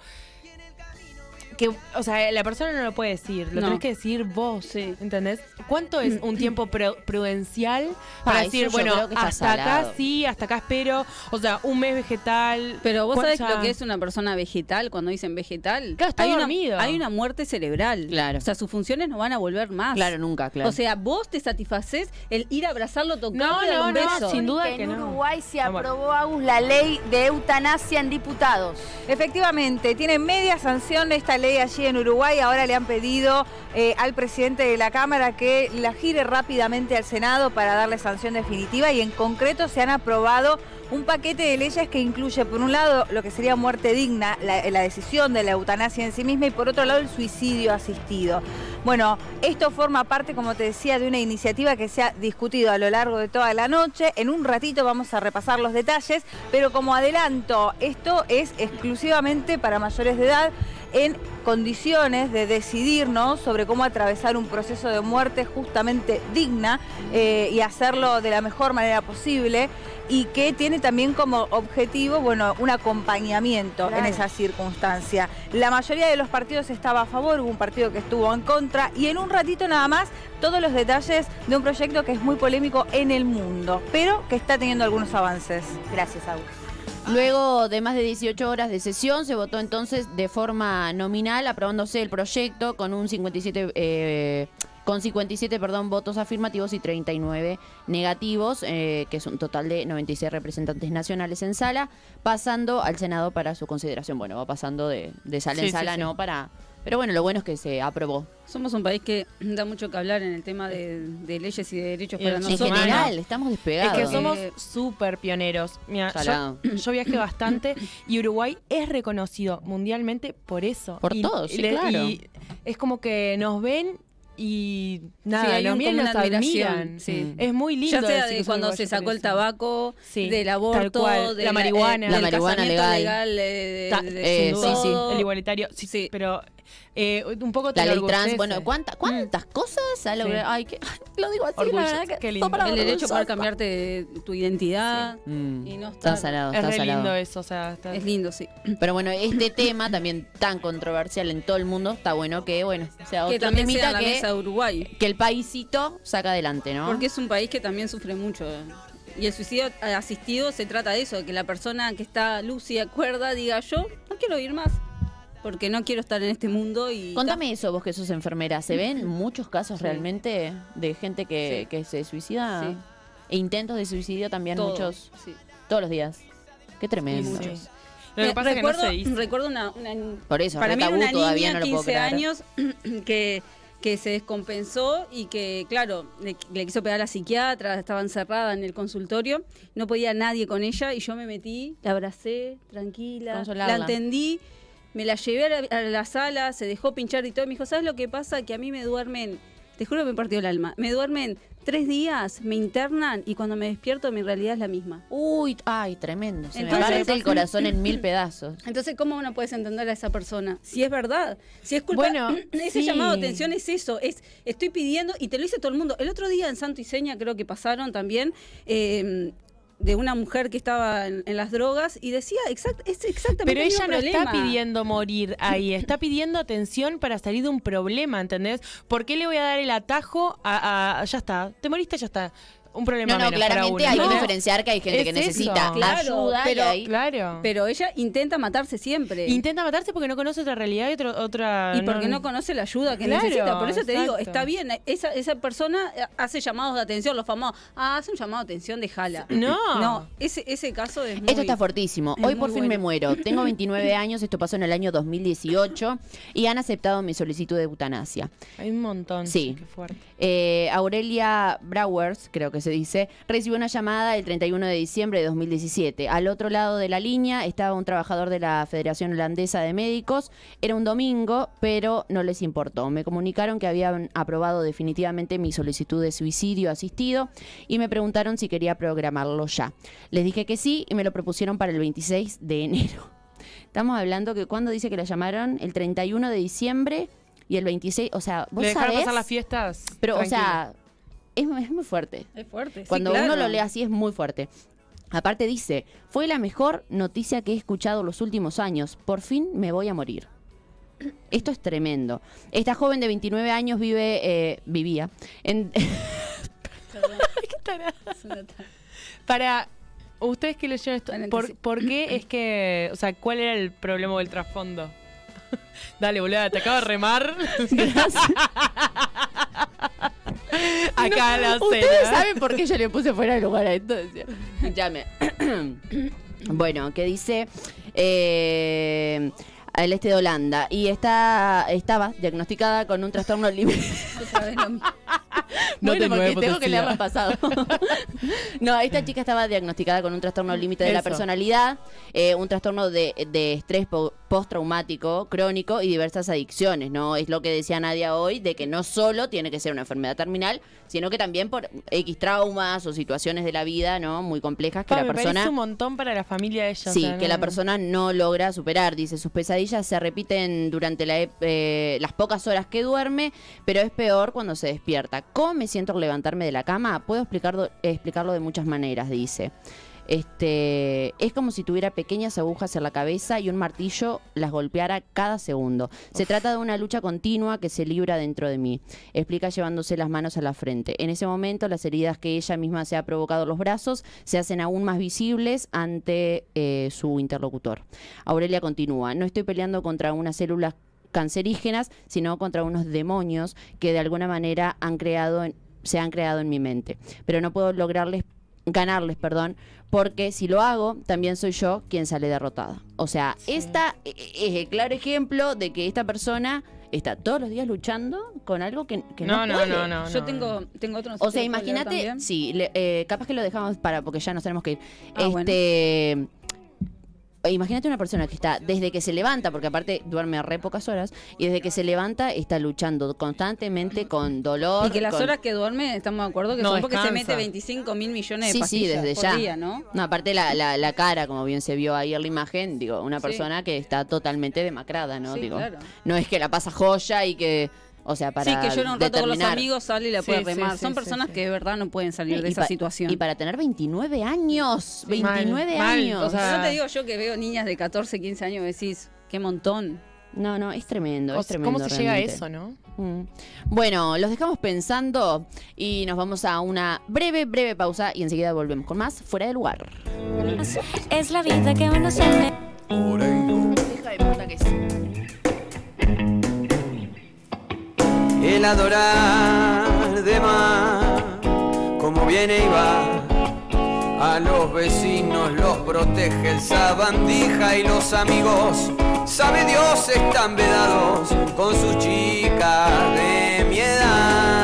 Que, o sea, la persona no lo puede decir, lo No. tenés que decir vos, Sí. ¿entendés? ¿Cuánto es un tiempo pru- prudencial para decir, bueno, hasta acá sí, hasta acá espero, o sea, un mes vegetal? Pero vos ¿cuán- sabés lo que es una persona vegetal cuando dicen vegetal. Claro, está hay dormido. Una, hay una muerte cerebral. Claro. O sea, sus funciones no van a volver más. Claro, nunca, claro. O sea, vos te satisfaces el ir a abrazarlo, tocarlo No, no, un no, beso. sin duda en que no. Uruguay se aprobó, Agus, la ley de eutanasia en diputados. Efectivamente, tiene media sanción esta ley allí en Uruguay. Ahora le han pedido eh, al presidente de la Cámara que la gire rápidamente al Senado para darle sanción definitiva y en concreto se han aprobado un paquete de leyes que incluye, por un lado, lo que sería muerte digna, la, la decisión de la eutanasia en sí misma y por otro lado, el suicidio asistido. Bueno, esto forma parte, como te decía, de una iniciativa que se ha discutido a lo largo de toda la noche. En un ratito vamos a repasar los detalles, pero como adelanto, esto es exclusivamente para mayores de edad en condiciones de decidirnos sobre cómo atravesar un proceso de muerte justamente digna eh, y hacerlo de la mejor manera posible y que tiene también como objetivo, bueno, un acompañamiento Claro. en esa circunstancia. La mayoría de los partidos estaba a favor, hubo un partido que estuvo en contra y en un ratito nada más todos los detalles de un proyecto que es muy polémico en el mundo, pero que está teniendo algunos avances. Gracias, Agus. Luego de más de 18 horas de sesión, se votó entonces de forma nominal, aprobándose el proyecto con un 57, eh, con 57 perdón, votos afirmativos y 39 negativos, eh, que es un total de 96 representantes nacionales en sala, pasando al Senado para su consideración. Bueno, va pasando de, de sala Sí, en sala, sí. ¿no? Para, pero bueno, lo bueno es que se aprobó. Somos un país que da mucho que hablar en el tema de, de leyes y de derechos Y para en En nosotros. general, estamos Es despegados. que somos Eh, súper pioneros. Mira, yo, yo viajé bastante y Uruguay es reconocido mundialmente por eso. Por Y- todo, y sí, claro. y es como que nos ven y Sí, nada, hay nos un- miran, como nos una admiración, admiran. sí. Es muy lindo. Ya sea de que cuando se sacó el tabaco, Sí, del aborto, cual, de la marihuana. eh, La del marihuana casamiento legal. eh, Ta- de- eh, sí, Todo, sí. El igualitario, sí, Sí. pero eh, un poco te La ley trans, bueno, ¿cuánta- ¿cuántas cosas ha logrado? Ay, que, lo digo así, la Orgulloso, verdad que qué lindo. para El derecho a orgullosa. poder cambiarte tu identidad Mm, y no Está salado, Es está re salado. lindo eso, o sea, está- Es lindo, sí. Pero bueno, este tema también tan controversial en todo el mundo, está bueno que, bueno, sea que otro también sea temita en la que, mesa de Uruguay. que el paísito saca adelante, ¿no? Porque es un país que también sufre mucho. Y el suicidio asistido se trata de eso, de que la persona que está lúcida, cuerda, diga yo no quiero vivir más. Porque no quiero estar en este mundo y... Contame eso, vos que sos enfermera. ¿Se ven muchos casos Sí. realmente de gente que, Sí. que se suicida? Sí. E intentos de suicidio también Todo, muchos, sí. todos los días. Qué tremendo. Sí. Lo que Me- pasa es que no recuerdo, se dice. recuerdo una, una- Por eso, para mí una todavía niña, no lo puedo 15 creer. años, que, que se descompensó y que, claro, le, le quiso pegar a la psiquiatra, estaba encerrada en el consultorio, no podía nadie con ella y yo me metí, la abracé, tranquila, Consolarla. la entendí, me la llevé a la, a la sala, se dejó pinchar y todo, y me dijo, ¿sabes lo que pasa? Que a mí me duermen te juro que me partió el alma. Me duermen tres días, me internan y cuando me despierto mi realidad es la misma. Uy, ay, tremendo. Se Entonces- me parte el corazón en mil pedazos. Entonces, ¿cómo uno puedes entender a esa persona? Si es verdad, si es culpa. Bueno, ese sí. llamado de atención es eso, es estoy pidiendo y te lo dice todo el mundo. El otro día en Santo y Seña creo que pasaron también eh, de una mujer que estaba en, en las drogas y decía exact, es exactamente Pero el mismo ella no está pidiendo morir ahí, está pidiendo atención para salir de un problema, ¿entendés? ¿Por qué le voy a dar el atajo a, a- ya está, te moriste, ya está, un problema No, no, menos para claramente uno, hay que diferenciar que hay gente Es que necesita Claro, ayuda pero- Claro. Pero ella intenta matarse siempre. Intenta matarse porque no conoce otra realidad y otro- otra... y porque no conoce la ayuda que Claro, necesita. Por eso te digo, está bien, esa, esa persona eh, hace llamados de atención, los famosos. Ah, hace un llamado de atención de jala. No. No, ese, ese caso es muy... Esto está fuertísimo. es Hoy por fin me muero. Tengo 29 años, esto pasó en el año 2018 y han aceptado mi solicitud de eutanasia. Hay un montón. Sí. Qué fuerte. Eh, Aurelia Browers, creo que se dice, recibió una llamada el 31 de diciembre de 2017. Al otro lado de la línea estaba un trabajador de la Federación Holandesa de Médicos. Era un domingo, pero no les importó. Me comunicaron que habían aprobado definitivamente mi solicitud de suicidio asistido y me preguntaron si quería programarlo ya. Les dije que sí y me lo propusieron para el 26 de enero. Estamos hablando que cuando dice que la llamaron el 31 de diciembre y el 26, o sea, vos ¿Le dejaron sabés, pasar las fiestas? pero, Tranquilo. o sea, es, es muy fuerte. Es fuerte. sí, Cuando claro. uno lo lee así es muy fuerte. Aparte dice, fue la mejor noticia que he escuchado los últimos años. Por fin me voy a morir. Esto es tremendo. Esta joven de 29 años vive, eh, vivía en... Para ustedes que leyeron esto. ¿por, por qué es que, o sea, cuál era el problema o el trasfondo? Dale, boluda, te acabo de remar. Acá la Ustedes cena. saben por qué yo le puse fuera de lugar a esto. Decía. Llame. bueno, que dice eh, al este de Holanda y está estaba diagnosticada con un trastorno límite. No bueno, porque tengo que leerlo pasado. no, esta chica estaba diagnosticada con un trastorno límite de la personalidad, eh, un trastorno de, de estrés po- postraumático crónico y diversas adicciones, ¿no? Es lo que decía Nadia hoy, de que no solo tiene que ser una enfermedad terminal, sino que también por X traumas o situaciones de la vida, ¿no? Muy complejas que Pa, la me persona... un montón para la familia de ella. o Sí, sea, que no- la persona no logra superar. Dice, sus pesadillas se repiten durante la eh, las pocas horas que duerme, pero es peor cuando se despierta. ¿Cómo me siento al levantarme de la cama? Puedo explicarlo, explicarlo de muchas maneras, dice. Este, es como si tuviera pequeñas agujas en la cabeza y un martillo las golpeara cada segundo. Se trata de una lucha continua que se libra dentro de mí. Explica llevándose las manos a la frente. En ese momento, las heridas que ella misma se ha provocado en los brazos se hacen aún más visibles ante eh, su interlocutor. Aurelia continúa. No estoy peleando contra unas células cancerígenas, sino contra unos demonios que de alguna manera han creado en- se han creado en mi mente. Pero no puedo lograrles ganarles, perdón, porque si lo hago, también soy yo quien sale derrotada. O sea, esta e- e- es el claro ejemplo de que esta persona está todos los días luchando con algo que, que no, No, no, puede. no, no. Yo no. tengo, tengo otro. no sé O sea, imagínate, sí, le- eh, capaz que lo dejamos para, porque ya nos tenemos que ir. Ah, bueno. este, eh, Imagínate una persona que está desde que se levanta, porque aparte duerme re pocas horas, y desde que se levanta está luchando constantemente con dolor. Y que las con- horas que duerme, estamos de acuerdo que No son porque se mete 25 mil millones de Sí, sí, pastillas desde por ya. día, ¿no? No, aparte la, la, la cara, como bien se vio ahí en la imagen, digo, una Sí. persona que está totalmente demacrada, ¿no? Sí, digo, claro. no es que la pasa joya y que, o sea, para sí, que llora un rato con los amigos, sale y la Sí, puede sí, remar. sí, son sí, personas sí. que de verdad no pueden salir de esa pa- situación. Y para tener 29 años, Sí, mal, 29 mal, años. o sea- no te digo yo que veo niñas de 14, 15 años y decís, qué montón. no, no, es tremendo, O es tremendo. ¿Cómo se llega a eso, no? Mm. Bueno, los dejamos pensando y nos vamos a una breve, breve pausa y enseguida volvemos con más Fuera de Lugar. Es la vida que uno se me... Hija de puta que sí. El adorar de más, como viene y va. A los vecinos los protege el sabandija y los amigos, sabe Dios, están vedados con sus chicas de mi edad.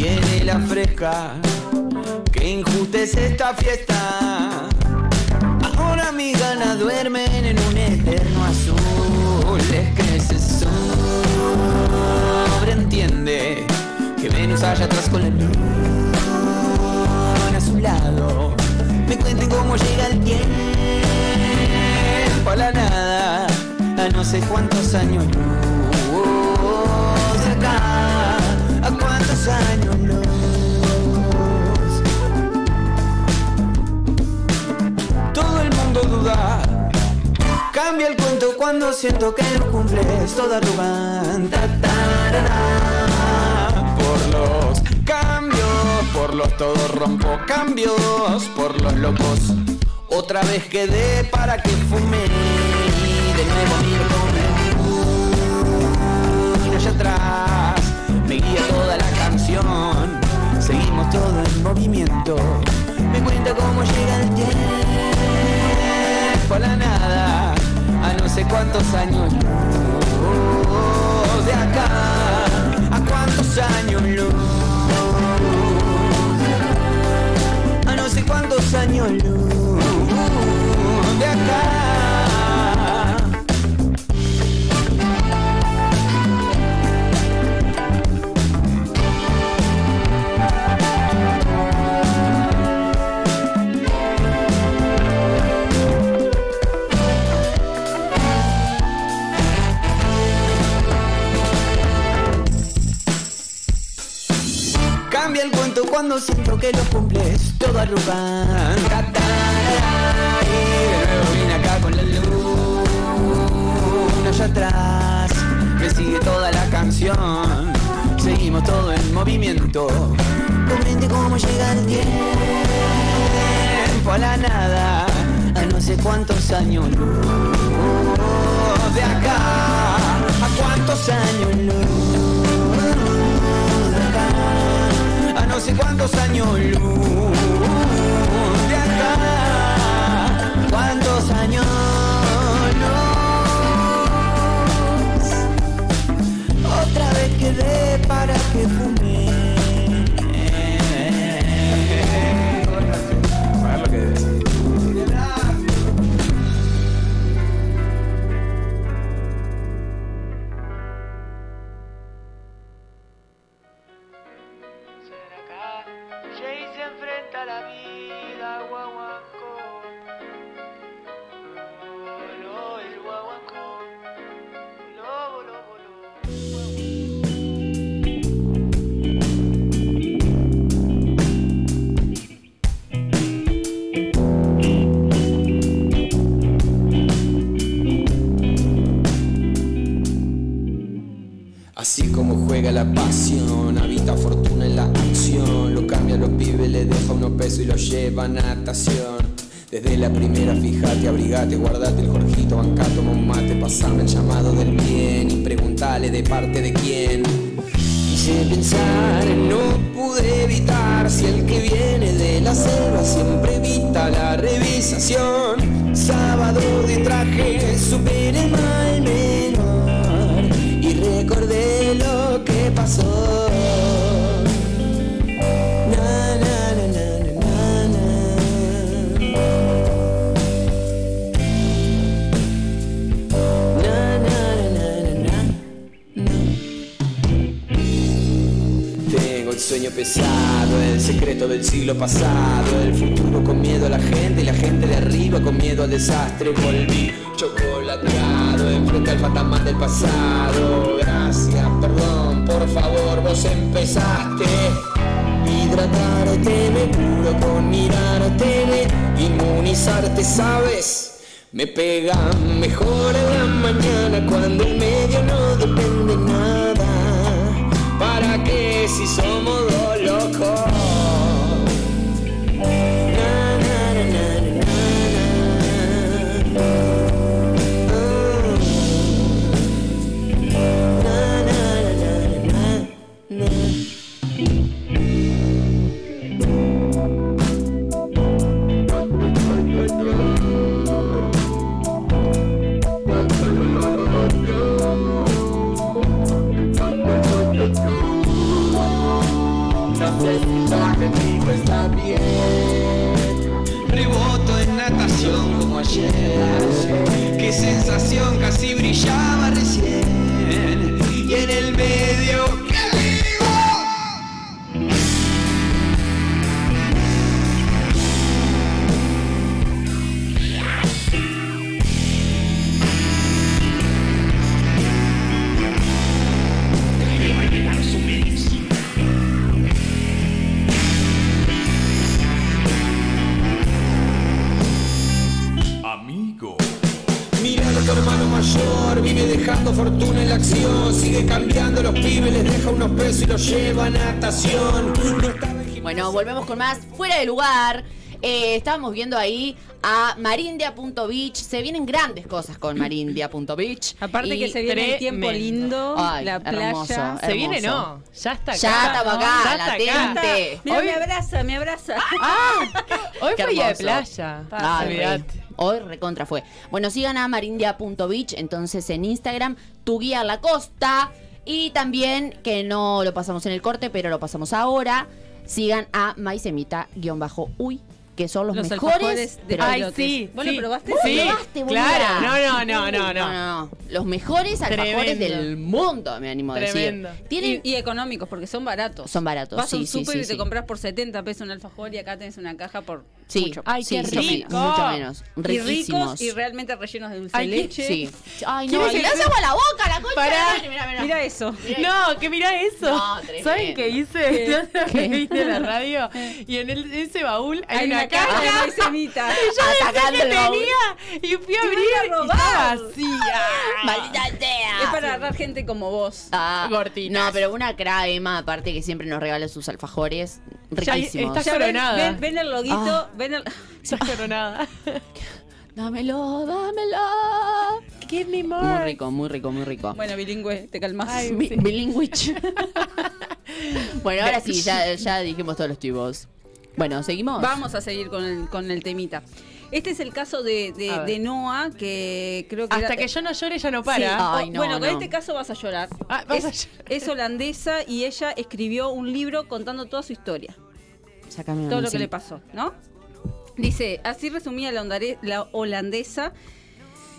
Viene la fresca, que injusta es esta fiesta. Ahora mis ganas duermen en un eterno azul. Es que se sobreentiende que Venus allá atrás con la luna a su lado. Me cuenten cómo llega el tiempo a la nada, a no sé cuántos años luz acá, cuántos años luz. Todo el mundo duda. Cambia el cuento cuando siento que lo cumples toda arrogante. Por los cambios, por los todos rompo cambios, por los locos. Otra vez quedé para que fume de nuevo miro con allá atrás. Toda la canción, seguimos todo en movimiento. Me cuenta cómo llega el tiempo a la nada, a no sé cuántos años luz de acá, a cuántos años luz, a no sé cuántos años luz de acá. Cuando siento que lo cumples todo arrugante. Y de nuevo vine acá con la luna allá atrás. Me sigue toda la canción. Seguimos todo en movimiento. Comente cómo llega el tiempo a la nada. A no sé cuántos años luz de acá. A cuántos años luz cuántos años luz de acá. ¿Cuántos años luz? Otra vez quedé para que fume. Desde la primera, fíjate, abrigate, guardate el Jorgito, bancá, toma un mate, pasame el llamado del bien y preguntale de parte de quién. Quise pensar, no pude evitar si el que viene de la selva siempre evita la revisación. Pesado, el secreto del siglo pasado, el futuro con miedo a la gente y la gente de arriba con miedo al desastre. Volví chocolateado, enfrente al fantasma del pasado. Gracias, perdón, por favor, vos empezaste. Hidratarte, me curo con mirarte, me inmunizarte, ¿sabes? Me pega mejor en la mañana cuando el medio no depende nada. ¿Para qué si somos dos locos? Como ayer. Qué sensación casi brillaba recién. Y en el medio, dejando fortuna en la acción. Sigue cambiando los pibes, les deja unos pesos y los lleva a natación. No Bueno, volvemos con más Fuera de Lugar. Eh, estábamos viendo ahí a marindia.beach. Se vienen grandes cosas con marindia.beach. Aparte Y que se viene el tiempo lindo, Ay, la hermoso, playa. Se viene, hermoso. no. Ya está acá. Ya estaba acá, acá. latente. Mira, Hoy- me abraza, me abraza. Hoy Qué fue día de hermoso. playa. Ay, Olvidate. Hoy recontra fue. Bueno, sigan a marindia.beach, entonces en Instagram, tu guía la costa. Y también, que no lo pasamos en el corte, pero lo pasamos ahora, sigan a maisemita-uy, que son los, Los mejores. pero- Ay, sí. ¿Vos lo sí. probaste? ¿Vos lo Sí, probaste, boluda? claro. No, no, no, no, No, no. no, Los mejores alfajores Tremendo. del mundo, me animo a Tremendo. decir. Tienen, Y, y económicos, porque son baratos. Son baratos, Vas a un sí, sí, súper sí, y te sí. compras por 70 pesos un alfajor y acá tenés una caja por sí, mucho. Ay, sí, qué menos, rico. mucho menos. Y Riquísimos. ricos y realmente rellenos de dulce Ay, qué- leche. Sí. Ay, no, ¿Quieres le te- agua a la boca, la concha. Pará. Mira, mira. Mira eso. No, que mira eso. No, tremendo. ¿Saben qué hice? Vine a la radio y en ese baúl hay, Hay una, una caja. caja de maicenita. Atacando que el baúl. tenía y fui a abrir y estaba vacía. Maldita sea. Es para agarrar gente como vos. Ah. No, pero una cra Emma, aparte que siempre nos regala sus alfajores riquísimos. está Ya ven, coronada. ven, ven el loguito, Ah. ven el... Ya coronada. Dámelo, dámelo. Give me more. Muy rico, muy rico, muy rico. Bueno, bilingüe, te calmas. Ay, sí. Bilingüich. bueno, ahora sí, ya, ya dijimos todos los chivos. Bueno, ¿seguimos? Vamos a seguir con el, con el temita. Este es el caso de, de, Noah, que creo que... Hasta era- que yo no llore ya no Sí. para. Ay, O- no, bueno, con no. este caso vas a llorar. Ah, vas es, a llorar. es holandesa y ella escribió un libro contando toda su historia. Sácame todo lo que le pasó, ¿no? Dice, así resumía la, la holandesa,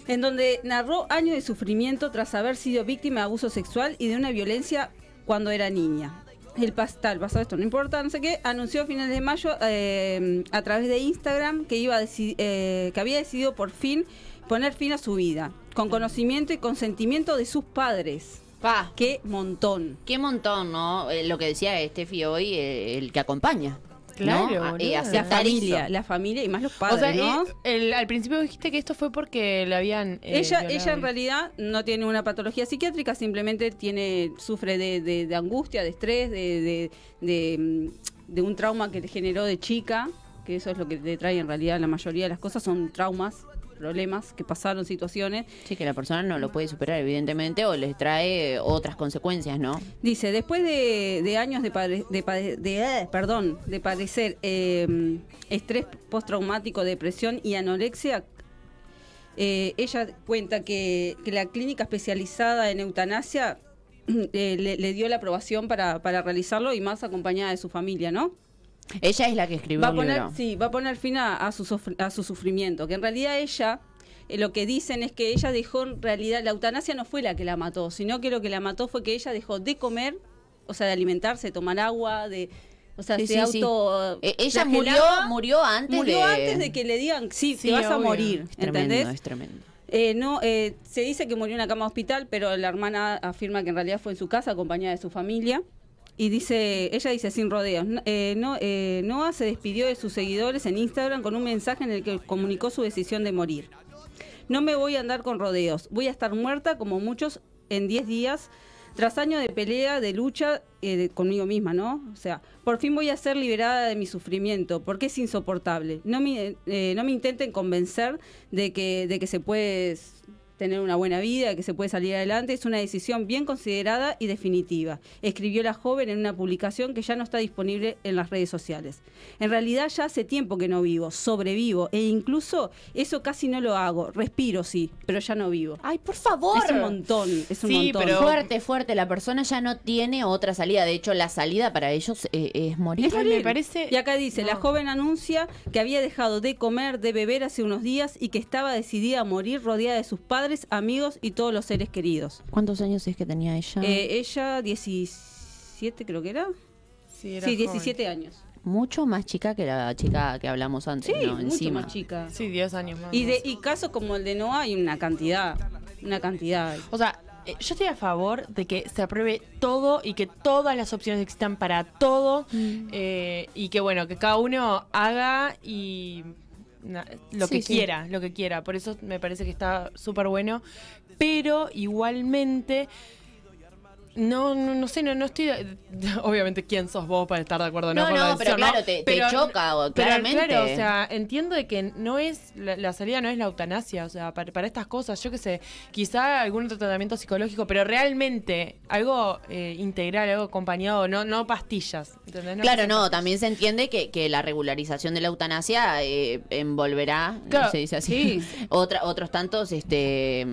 en donde narró años de sufrimiento tras haber sido víctima de abuso sexual y de una violencia cuando era niña. El pastal, pasado esto no importa, no sé qué, anunció a finales de mayo eh, a través de Instagram que, iba a eh, que había decidido por fin poner fin a su vida, con conocimiento y consentimiento de sus padres. Pa, ¡Qué montón! qué montón, ¿no? Eh, lo que decía Steffi hoy, eh, el que acompaña. Claro, ¿no? A- boluda. y La familia, eso. la familia y más los O padres, sea, ¿no? el- al principio dijiste que esto fue porque le habían. eh, ella, violado. ella en realidad no tiene una patología psiquiátrica, simplemente tiene, sufre de, de- de angustia, de estrés, de, de, de, mm, de un trauma que le generó de chica, que eso es lo que le trae en realidad la mayoría de las cosas, son traumas, problemas que pasaron, situaciones. Sí, que la persona no lo puede superar, evidentemente, o les trae otras consecuencias, ¿no? Dice, después de, de años de, pade- de, pade- de, eh, perdón, de padecer eh, estrés postraumático, depresión y anorexia, eh, ella cuenta que, que la clínica especializada en eutanasia eh, le, le dio la aprobación para, para realizarlo y más acompañada de su familia, ¿no? Ella es la que escribió Va el poner, libro. sí, va a poner fin a, a su, a su sufrimiento, que en realidad ella, eh, lo que dicen es que ella dejó, en realidad, la eutanasia no fue la que la mató, sino que lo que la mató fue que ella dejó de comer, o sea, de alimentarse, de tomar agua, de... O sea, Sí, se sí, auto... Eh, ella murió, murió antes Murió de... antes de que le digan, sí, te vas a morir, Es tremendo, ¿entendés? es tremendo. Eh, no, eh, se dice que murió en una cama de hospital, pero la hermana afirma que en realidad fue en su casa acompañada de su familia. Y dice, ella dice sin rodeos, eh, no, eh, Noah se despidió de sus seguidores en Instagram con un mensaje en el que comunicó su decisión de morir. No me voy a andar con rodeos, voy a estar muerta como muchos en 10 días, tras años de pelea, de lucha eh, de- conmigo misma, ¿no? O sea, por fin voy a ser liberada de mi sufrimiento, porque es insoportable. No me, eh, intenten convencer de que se puede tener una buena vida, que se puede salir adelante, es una decisión bien considerada y definitiva. Escribió la joven en una publicación que ya no está disponible en las redes sociales. En realidad ya hace tiempo que no vivo, sobrevivo e incluso eso casi no lo hago. Respiro sí, pero ya no vivo. Ay, por favor. Es un montón, es un Sí, montón. pero fuerte, fuerte. La persona ya no tiene otra salida. De hecho, la salida para ellos eh, es morir. Es morir. me parece- Y acá dice, la joven anuncia que había dejado de comer, de beber hace unos días y que estaba decidida a morir rodeada de sus padres, amigos y todos los seres queridos. ¿Cuántos años es que tenía ella? Eh, ella, 17 creo que era. Sí, era Sí, joven. 17 años. Mucho más chica que la chica que hablamos antes, Sí, ¿no? mucho Encima. más chica. Sí, 10 años más. Y, de, y casos como el de Noah hay una cantidad, una cantidad. O sea, eh, yo estoy a favor de que se apruebe todo y que todas las opciones existan para todo eh, y que bueno, que cada uno haga y na- lo Sí, que sí. quiera, lo que quiera. Por eso me parece que está súper bueno. Pero igualmente, no, no, no sé, no, no estoy... Obviamente, ¿quién sos vos para estar de acuerdo no, No, con la no, pero decisión, claro, te- te choca, o- pero claramente. claro, o sea, entiendo de que no es la, la salida no es la eutanasia, o sea, para, para estas cosas, yo qué sé, quizá algún otro tratamiento psicológico, pero realmente algo eh, integral, algo acompañado, no no pastillas, ¿entendés? No Claro, no, también se entiende que, que la regularización de la eutanasia eh, envolverá, Claro, se dice así, otra, otros tantos este,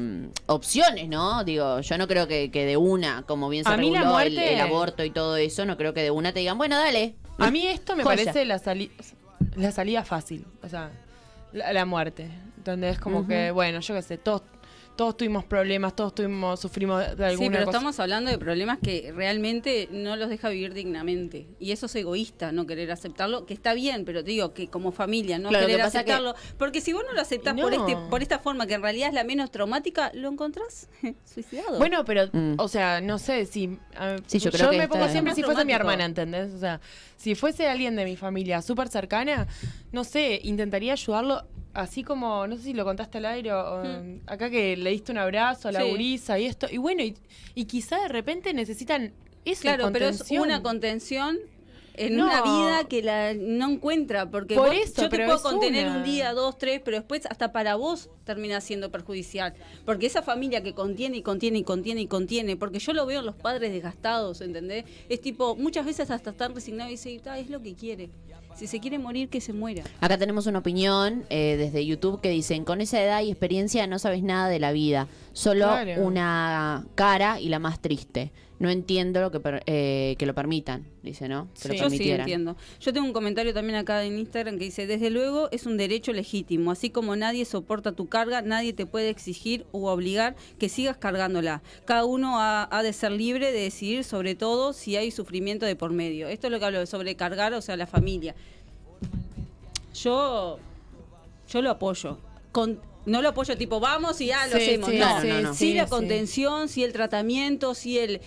opciones, ¿no? Digo, yo no creo que, que de una, como bien se A mí la el, muerte- el aborto y todo eso, no creo que de una te digan, bueno, dale. A mí esto me Joya. parece la, sali- la salida fácil, o sea, la, la muerte, donde es como que, bueno, yo qué sé, todos todos tuvimos problemas, todos tuvimos sufrimos de alguna Sí, pero cosa. estamos hablando de problemas que realmente no los deja vivir dignamente. Y eso es egoísta, no querer aceptarlo, que está bien, pero te digo que como familia no Claro, querer que que- aceptarlo. Porque si vos no lo aceptás por, este, por esta forma, que en realidad es la menos traumática, lo encontrás suicidado. Bueno, pero, Mm. o sea, no sé, si... a- Sí, yo creo que me pongo siempre si fuese mi hermana, ¿entendés? O sea, si fuese alguien de mi familia súper cercana, no sé, intentaría ayudarlo, así como, no sé si lo contaste al aire, o, Hmm. acá que le diste un abrazo a la Sí. gurisa y esto, y bueno, y, y quizá de repente necesitan eso, claro, pero es una contención en No. una vida que la no encuentra. Porque Por vos- eso, yo te puedo contener una. un día, dos, tres, pero después hasta para vos termina siendo perjudicial. Porque esa familia que contiene y contiene y contiene y contiene, porque yo lo veo en los padres desgastados, ¿entendés? Es tipo, muchas veces hasta están resignados y dicen, "Ah, es lo que quiere. Si se quiere morir, que se muera. Acá tenemos una opinión eh, desde YouTube que dicen, con esa edad y experiencia no sabes nada de la vida, solo Claro. una cara y la más triste. No entiendo lo que, per- eh, que lo permitan, dice, ¿no? Que lo Yo sí entiendo. Yo tengo un comentario también acá en Instagram que dice, desde luego es un derecho legítimo, así como nadie soporta tu carga, nadie te puede exigir u obligar que sigas cargándola. Cada uno ha, ha de ser libre de decidir sobre todo si hay sufrimiento de por medio. Esto es lo que hablo de sobrecargar, o sea, la familia. Yo, yo lo apoyo. Con, no lo apoyo tipo, vamos y ya lo Sí, hacemos. sí, no, sí, no, no. Sí, la sí. contención, sí el tratamiento, sí el...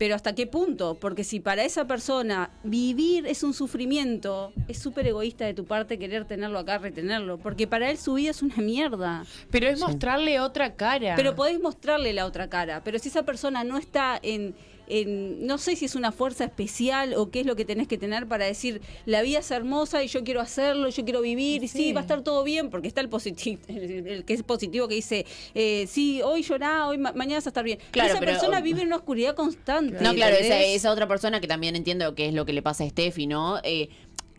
Pero ¿hasta qué punto? Porque si para esa persona vivir es un sufrimiento, es súper egoísta de tu parte querer tenerlo acá, retenerlo. Porque para él su vida es una mierda. Pero es mostrarle otra cara. Pero podés mostrarle la otra cara. Pero si esa persona no está en, en- no sé si es una fuerza especial o qué es lo que tenés que tener para decir, la vida es hermosa y yo quiero hacerlo, yo quiero vivir, y sí, Sí. va a estar todo bien, porque está el positivo, el, el que es positivo que dice, eh, sí, hoy llorá, hoy ma- mañana vas a estar bien. Claro, esa pero- persona vive en una oscuridad constante. No, claro, esa otra persona que también entiendo que es lo que le pasa a Steffi, ¿no? Eh,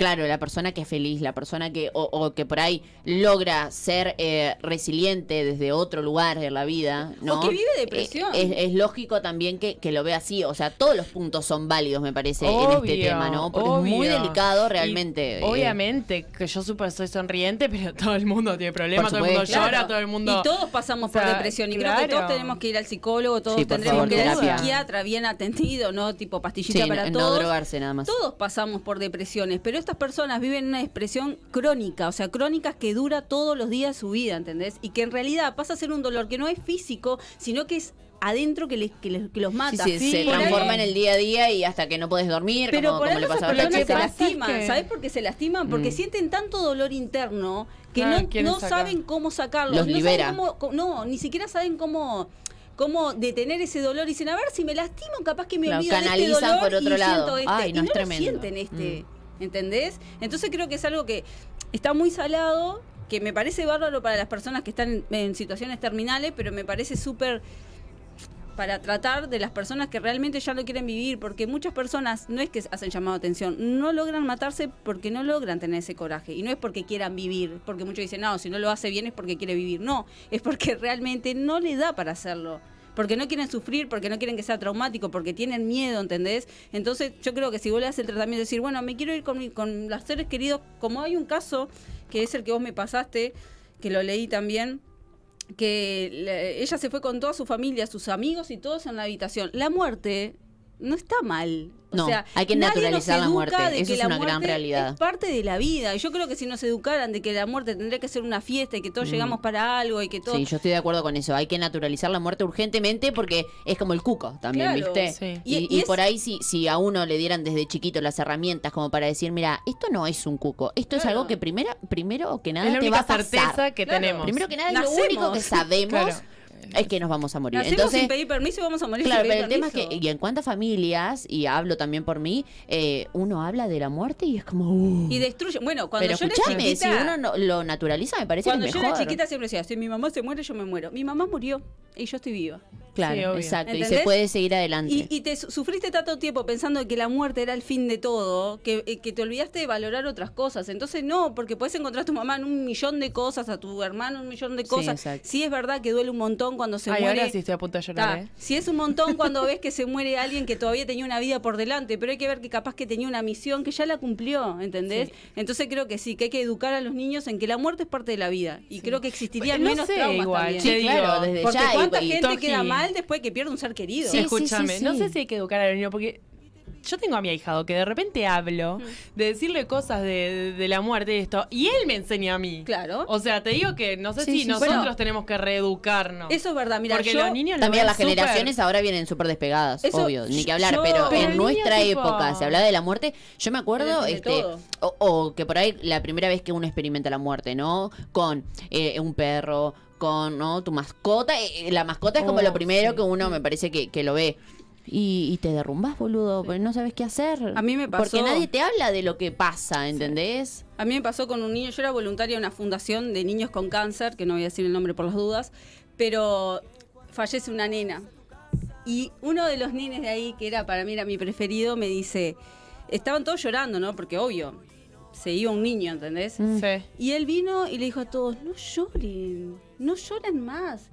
claro, la persona que es feliz, la persona que, o, o que por ahí logra ser eh, resiliente desde otro lugar de la vida, ¿no? O que vive depresión. Eh, es, es lógico también que, que lo vea así, o sea, todos los puntos son válidos, me parece, en este tema, ¿no? Porque es muy delicado Y realmente. eh, obviamente que yo súper soy sonriente, pero todo el mundo tiene problemas, todo el mundo llora, Claro. todo el mundo... Y todos pasamos O sea, por depresión. Y creo que todos tenemos que ir al psicólogo, todos Sí, tendremos favor, que ir al psiquiatra bien atendido, ¿no? Tipo pastillita sí, para no, no todos. drogarse nada más. Todos pasamos por depresiones, pero estas personas viven una depresión crónica, o sea, crónicas que dura todos los días de su vida, ¿entendés? Y que en realidad pasa a ser un dolor que no es físico, sino que es adentro que, les, que, les- que los Sí, mata. sí, se transforma en el día a día y hasta que no puedes dormir, pero como, por como le pasaba a personas se pasa es lastiman. que- ¿Sabes por qué se lastiman? Porque Mm. sienten tanto dolor interno que Ah, no, no saben cómo sacarlo. Los no libera. Saben cómo, no, ni siquiera saben cómo cómo detener ese dolor y dicen, a ver, si me lastimo, capaz que me Claro, olvido de este canalizan dolor por otro y lado. siento este. Ay, no, y es no tremendo. lo sienten este. Mm. ¿Entendés? Entonces creo que es algo que está muy salado que me parece bárbaro para las personas que están en, situaciones terminales, pero me parece súper para tratar de las personas que realmente ya lo quieren vivir, porque muchas personas no es que hacen llamado de atención, no logran matarse porque no logran tener ese coraje, y no es porque quieran vivir, porque muchos dicen, no, si no lo hace bien es porque quiere vivir, no, es porque realmente no le da para hacerlo. Porque no quieren sufrir, porque no quieren que sea traumático, porque tienen miedo, ¿entendés? Entonces, yo creo que si vos le haces el tratamiento, decir, bueno, me quiero ir con, mi- con los seres queridos, como hay un caso, que es el que vos me pasaste, que lo leí también, que ella se fue con toda su familia, sus amigos y todos en la habitación. La muerte no está mal. O No, sea, hay que naturalizar la muerte. de Eso que es la una gran realidad. Es parte de la vida. Y yo creo que si nos educaran de que la muerte tendría que ser una fiesta y que todos Mm. llegamos para algo y que todos Sí, yo estoy de acuerdo con eso. Hay que naturalizar la muerte urgentemente porque es como el cuco también, Claro. ¿viste? Sí. Y, Y- y y es- por ahí, si, si a uno le dieran desde chiquito las herramientas como para decir, mira, esto no es un cuco, esto es algo que primero, primero que nada es la te va única a pasar. certeza que Claro. tenemos. Primero que nada, es lo único que sabemos Claro. Es que nos vamos a morir. nacemos Entonces, sin pedir permiso y vamos a morir Claro, sin pero el tema es que, y en cuántas familias, y hablo también por mí, eh, uno habla de la muerte y es como. uh. Y destruye. Bueno, cuando pero yo era escúchame, si chiquita, uno no- lo naturaliza, me parece cuando que es yo mejor. era chiquita siempre decía, si mi mamá se muere, yo me muero. Mi mamá murió y yo estoy viva. Claro, Sí, exacto. Y se puede seguir adelante. Y, y te su- sufriste tanto tiempo pensando que la muerte era el fin de todo, que, eh, que te olvidaste de valorar otras cosas. Entonces no, porque puedes encontrar a tu mamá en un millón de cosas, a tu hermano en un millón de Sí, cosas. exacto. Sí, es verdad que duele un montón cuando se Ay, muere. ahora sí estoy a punto de llorar, Ta, ¿eh? Si es un montón cuando ves que se muere alguien que todavía tenía una vida por delante, pero hay que ver que capaz que tenía una misión que ya la cumplió, ¿entendés? Entonces creo que sí, que hay que educar a los niños en que la muerte es parte de la vida. Y creo que existirían No menos sé, traumas igual, también. Sí, te claro, desde Porque ya. cuánta y- gente queda mal después que pierde un ser querido. Sí, Escúchame, sí, no sí. sé si hay que educar al niño porque yo tengo a mi ahijado que de repente hablo de decirle cosas de, la muerte y esto y él me enseña a mí. Claro. O sea, te digo que no sé Sí, si sí, nosotros bueno. tenemos que reeducarnos. Eso es verdad, mira, porque yo los niños lo También ven las súper- generaciones ahora vienen súper despegadas, Eso, obvio, ni que hablar, yo- pero, Pero en el nuestra niño, tipo- época se hablaba de la muerte, yo me acuerdo, Pero este, todo. o, o que por ahí la primera vez que uno experimenta la muerte, ¿no? Con eh, un perro, con ¿no? tu mascota, eh, la mascota es como Oh, lo primero sí. que uno me parece que, que lo ve. Y, y te derrumbás, boludo, porque no sabes qué hacer. A mí me Porque pasó- nadie te habla de lo que pasa, ¿entendés? A mí me pasó con un niño, yo era voluntaria de una fundación de niños con cáncer, que no voy a decir el nombre por las dudas, pero fallece una nena. Y uno de los nenes de ahí, que era para mí era mi preferido, me dice, estaban todos llorando, ¿no? Porque obvio, se iba un niño, ¿entendés? Sí. Y él vino y le dijo a todos, no lloren, no lloren más.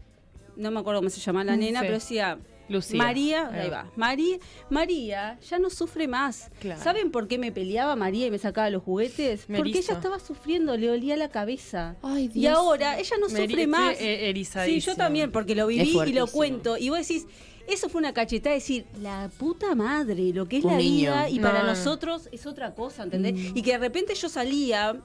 No me acuerdo cómo se llamaba la Mm, nena, sí. pero decía, Lucía. María, Ahí ahí va. va. María, María ya no sufre más. Claro. ¿Saben por qué me peleaba María y me sacaba los juguetes? Me Porque erizo. ella estaba sufriendo, le olía la cabeza. Ay, Y Dios. ahora ella no Me sufre más. eh, Sí, yo también, porque lo viví y lo cuento. Y vos decís, eso fue una cachetada, decir, la puta madre, lo que es Un la niño. vida, y No, para no. nosotros es otra cosa, ¿entendés? Y que de repente yo salía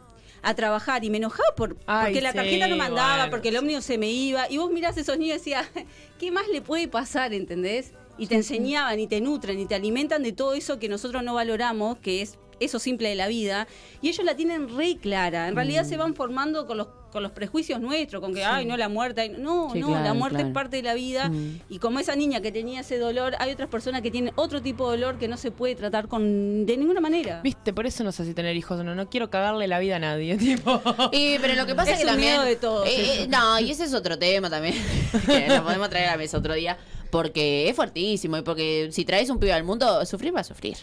a trabajar y me enojaba por, Ay, porque la sí, tarjeta no mandaba, bueno. porque el ómnibus se me iba, y vos mirás a esos niños y decías, ¿qué más le puede pasar, entendés? Y te enseñaban y te nutren y te alimentan de todo eso que nosotros no valoramos, que es eso simple de la vida, y ellos la tienen re clara. En Mm. realidad se van formando con los con los prejuicios nuestros, con que, ay, no, la muerte, ay, no, Sí, no, claro, la muerte claro. es parte de la vida, Mm. y como esa niña que tenía ese dolor, hay otras personas que tienen otro tipo de dolor que no se puede tratar con de ninguna manera. Viste, por eso no sé si tener hijos o no. No quiero cagarle la vida a nadie, tipo. Y, pero lo que pasa Es es, que un también. miedo de todos, Eh, eh, no, y ese es otro tema también. que lo podemos traer a la mesa otro día. Porque es fuertísimo. Y porque si traes un pibe al mundo, sufrir va a sufrir.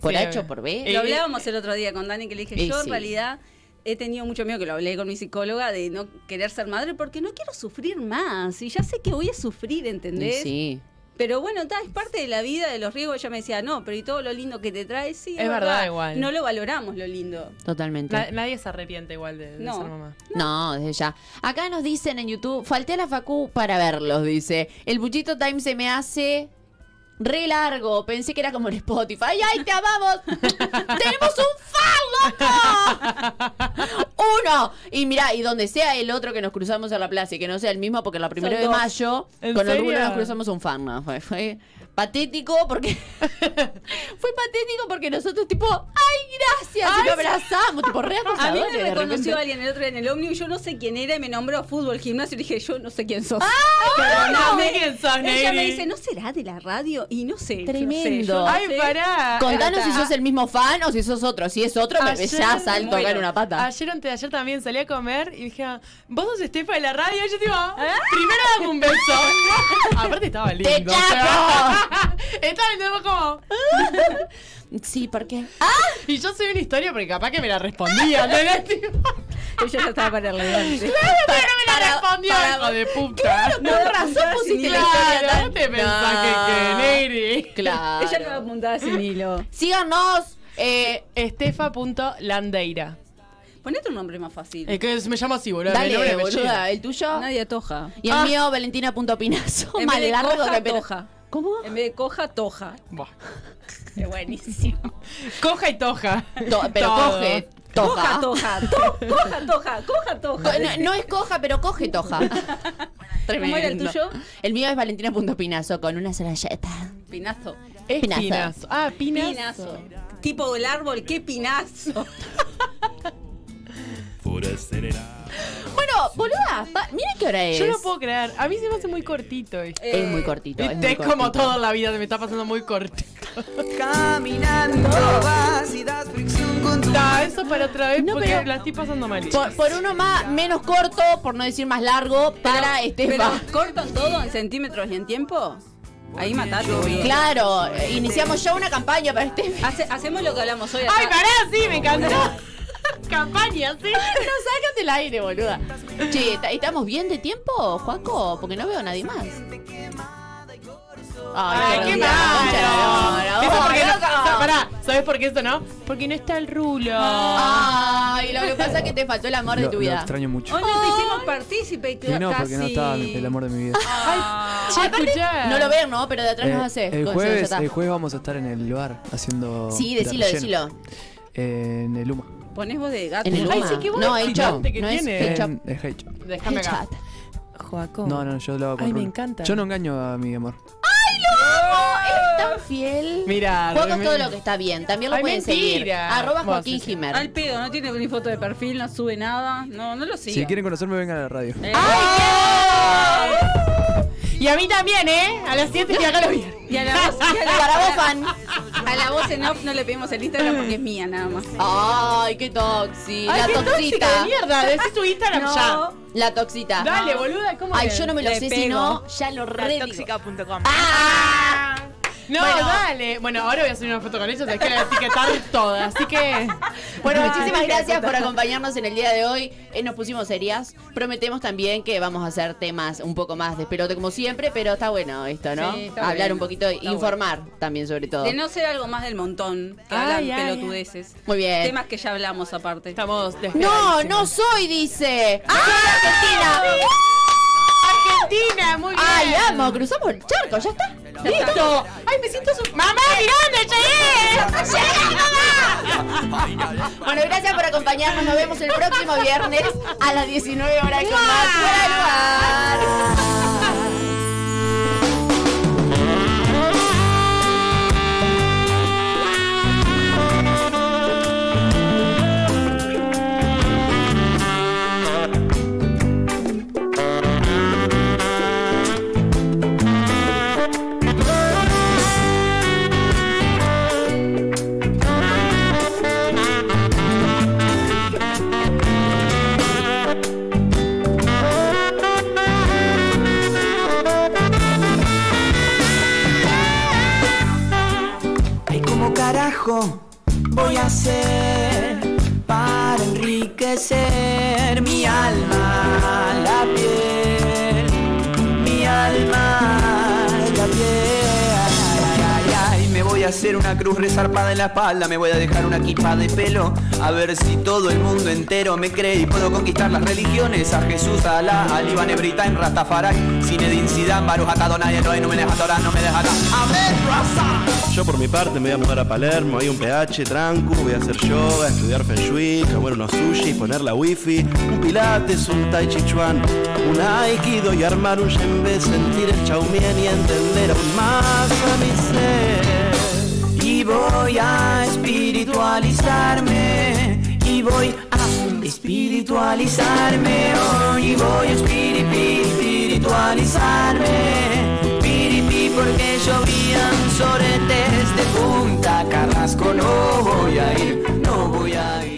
Por Sí, H o obvio. por B. Lo hablábamos el otro día con Dani que le dije, Y yo en realidad he tenido mucho miedo, que lo hablé con mi psicóloga, de no querer ser madre porque no quiero sufrir más. Y ya sé que voy a sufrir, Y ¿entendés? sí. Pero bueno, ta, es parte de la vida, de los riesgos. Ella me decía, no, pero y todo lo lindo que te trae, sí. Es verdad, igual. No lo valoramos lo lindo. Totalmente. Na- nadie se arrepiente igual de, de No. ser mamá. No, desde ya. Acá nos dicen en YouTube, falté a la facu para verlos, dice. El Buchito Time se me hace re largo. Pensé que era como en Spotify. ¡Ay, ay, te amamos! ¡Tenemos un loco! Uno. Y mira, y donde sea el otro que nos cruzamos en la plaza y que no sea el mismo, porque la primera Son de dos. mayo, ¿En con serio? orgullo nos cruzamos un fan. ¿no? Fue, fue patético porque fue patético porque nosotros tipo ay gracias y Ay, lo sí. abrazamos tipo re A mí me reconoció alguien el otro día en el ómnibus y yo no sé quién era y me nombró fútbol, gimnasio y dije, yo no sé quién sos. no Perdóname. sé quién sos, Ella me dice, ¿no será de la radio? Y no sé. Tremendo. No sé, yo no Ay, sé. pará. Contanos si sos el mismo fan o si sos otro. Si es otro, me Ayer- ya salto acá en una pata. Ayer antes de ayer también salí a comer y dije, vos sos Estefa de la radio. Y yo digo, primero dame un beso. Aparte estaba lindo. ¡Te chapo! estaba lindo como. Sí, ¿por qué? Y yo soy una historia porque capaz que me la respondía. ¿entendés? Tipo, Ella ya estaba para el levante. Pero no me la Para- respondió, para- hijo de puta. Claro, con razón pusiste la historia Claro, tan... no te pensás que, que Negri. Claro. Ella estaba apuntada sin hilo. Síganos. Eh, Estefa.landeira. Ponete un nombre más fácil. Es que me llamo así, boludo. dale, boluda, el tuyo. Nadia Toja. Y el Ah. mío, Valentina.pinazo. En Más largo que pero- toja. ¿Cómo? En vez de coja, toja. Buah. Es buenísimo. Coja y toja. To- pero Todo. coge. Coja, Toja. toja. To- Coja, toja. Coja, toja. No, no es coja, pero coge toja. ¿Cómo era el tuyo? El mío es Valentina.pinazo con una sola yeta. Pinazo. Es Pinazo. pinazo. Ah, pinazo. Pinazo. Tipo el árbol, qué pinazo. Bueno, boluda, mira qué hora es. Yo no puedo creer. A mí se me hace muy cortito. ¿viste? Es muy cortito. Es, Viste, muy es como cortito. todo en la vida, se me está pasando muy cortito. Caminando vas y das fricción con tu Da, eso para otra vez No, porque pero- la estoy pasando mal. Por, por uno más menos corto, por no decir más largo, para Pero Estefa. cortan todo en centímetros y en tiempo. Ahí matate, boludo. Claro, eh, iniciamos ya una campaña para Estefa. Hace- hacemos lo que hablamos hoy. acá. ¡Ay, pará! Sí, me encantó. Campaña, sí. No, sácate el aire, boluda. Che, ¿ta- ¿estamos bien de tiempo, Juaco? Porque no veo a nadie más. Ay, qué de la malo. ¿sabes por qué esto no? Porque no está el rulo. Ay, lo que pasa es que te faltó el amor de Lo, tu lo vida. extraño mucho. Hoy no te hicimos partícipe. Y no, porque no estaba el amor de mi vida. Escuchá. No lo ven, ¿no? Pero de atrás nos hace. Eh, el, jueves, el jueves vamos a estar en el bar haciendo. Sí, de decilo, decilo. Eh, en el Luma. Ponés voz de gato. En el Ay, sí, qué buena No, el chop. que No es tiene. Déjame acá. Headshot. Joaco. No, no, yo lo hago con Ay, me Rulo. encanta. Yo no engaño a mi amor. ¡Ay, lo amo! Es tan fiel. Mira, es re- todo lo que está bien. También lo Ay, pueden seguir. mentira. Arroba Bueno, Joaquín sí, sí. Jimer. Al pedo, no tiene ni foto de perfil, no sube nada. No, no lo sigue. Si quieren conocerme, vengan a la radio. Eh, Y a mí también, ¿eh? A las 7 y acá lo viernes. Y a la voz, y a la- Para vos, fan. A la voz en off no le pedimos el Instagram porque es mía nada más. Ay, qué toxi. Ay, la qué toxita. de mierda. Decís tu Instagram No. ya. La toxita. Dale, boluda, ¿cómo Ay, yo no me lo Le sé, pego. si no, ya lo re. Tóxica.com. ¡Ah! No, Bueno. dale. Bueno, ahora voy a hacer una foto con ellos, es que la voy a etiquetar toda. Así que. Bueno, Ay, muchísimas gracias por acompañarnos en el día de hoy. Eh, nos pusimos serias. Prometemos también que vamos a hacer temas un poco más de pelote como siempre, pero está bueno esto, ¿no? Sí, está Hablar bueno. un poquito, Está informar también sobre todo. De no ser algo más del montón que Ay, hablan ay, pelotudeces. Muy bien. Temas que ya hablamos aparte. Estamos No, no soy, dice. Soy Argentina. Argentina, muy bien. Ay, amo, cruzamos el charco, ya está. ¡Listo! ¡Ay, me siento su... ¡Mamá, mirá dónde llegué! ¡Llegué, mamá! Bueno, gracias por acompañarnos. Nos vemos el próximo viernes a las 19 horas con más Fuera de Lugar. Hacer una cruz resarpada en la espalda, me voy a dejar una equipa de pelo, a ver si todo el mundo entero me cree y puedo conquistar las religiones, a Jesús, a Alá, a Iván en Rastafari, Zinedine Zidane, Baruch Atado, nadie hay, no me deja adorar, no me deja. Amén, Raza. Yo por mi parte me voy a mudar a Palermo, hay un PH, tranco, voy a hacer yoga, estudiar Feng Shui, comer unos sushi, poner la wifi, un pilates, un tai chi chuan, un aikido y armar un yembe, sentir el chaumien y entender aún más a mi y voy a espiritualizarme y voy a espiritualizarme hoy y voy a espiritualizarme piripi porque llovían soretes de punta carrasco no voy a ir no voy a ir.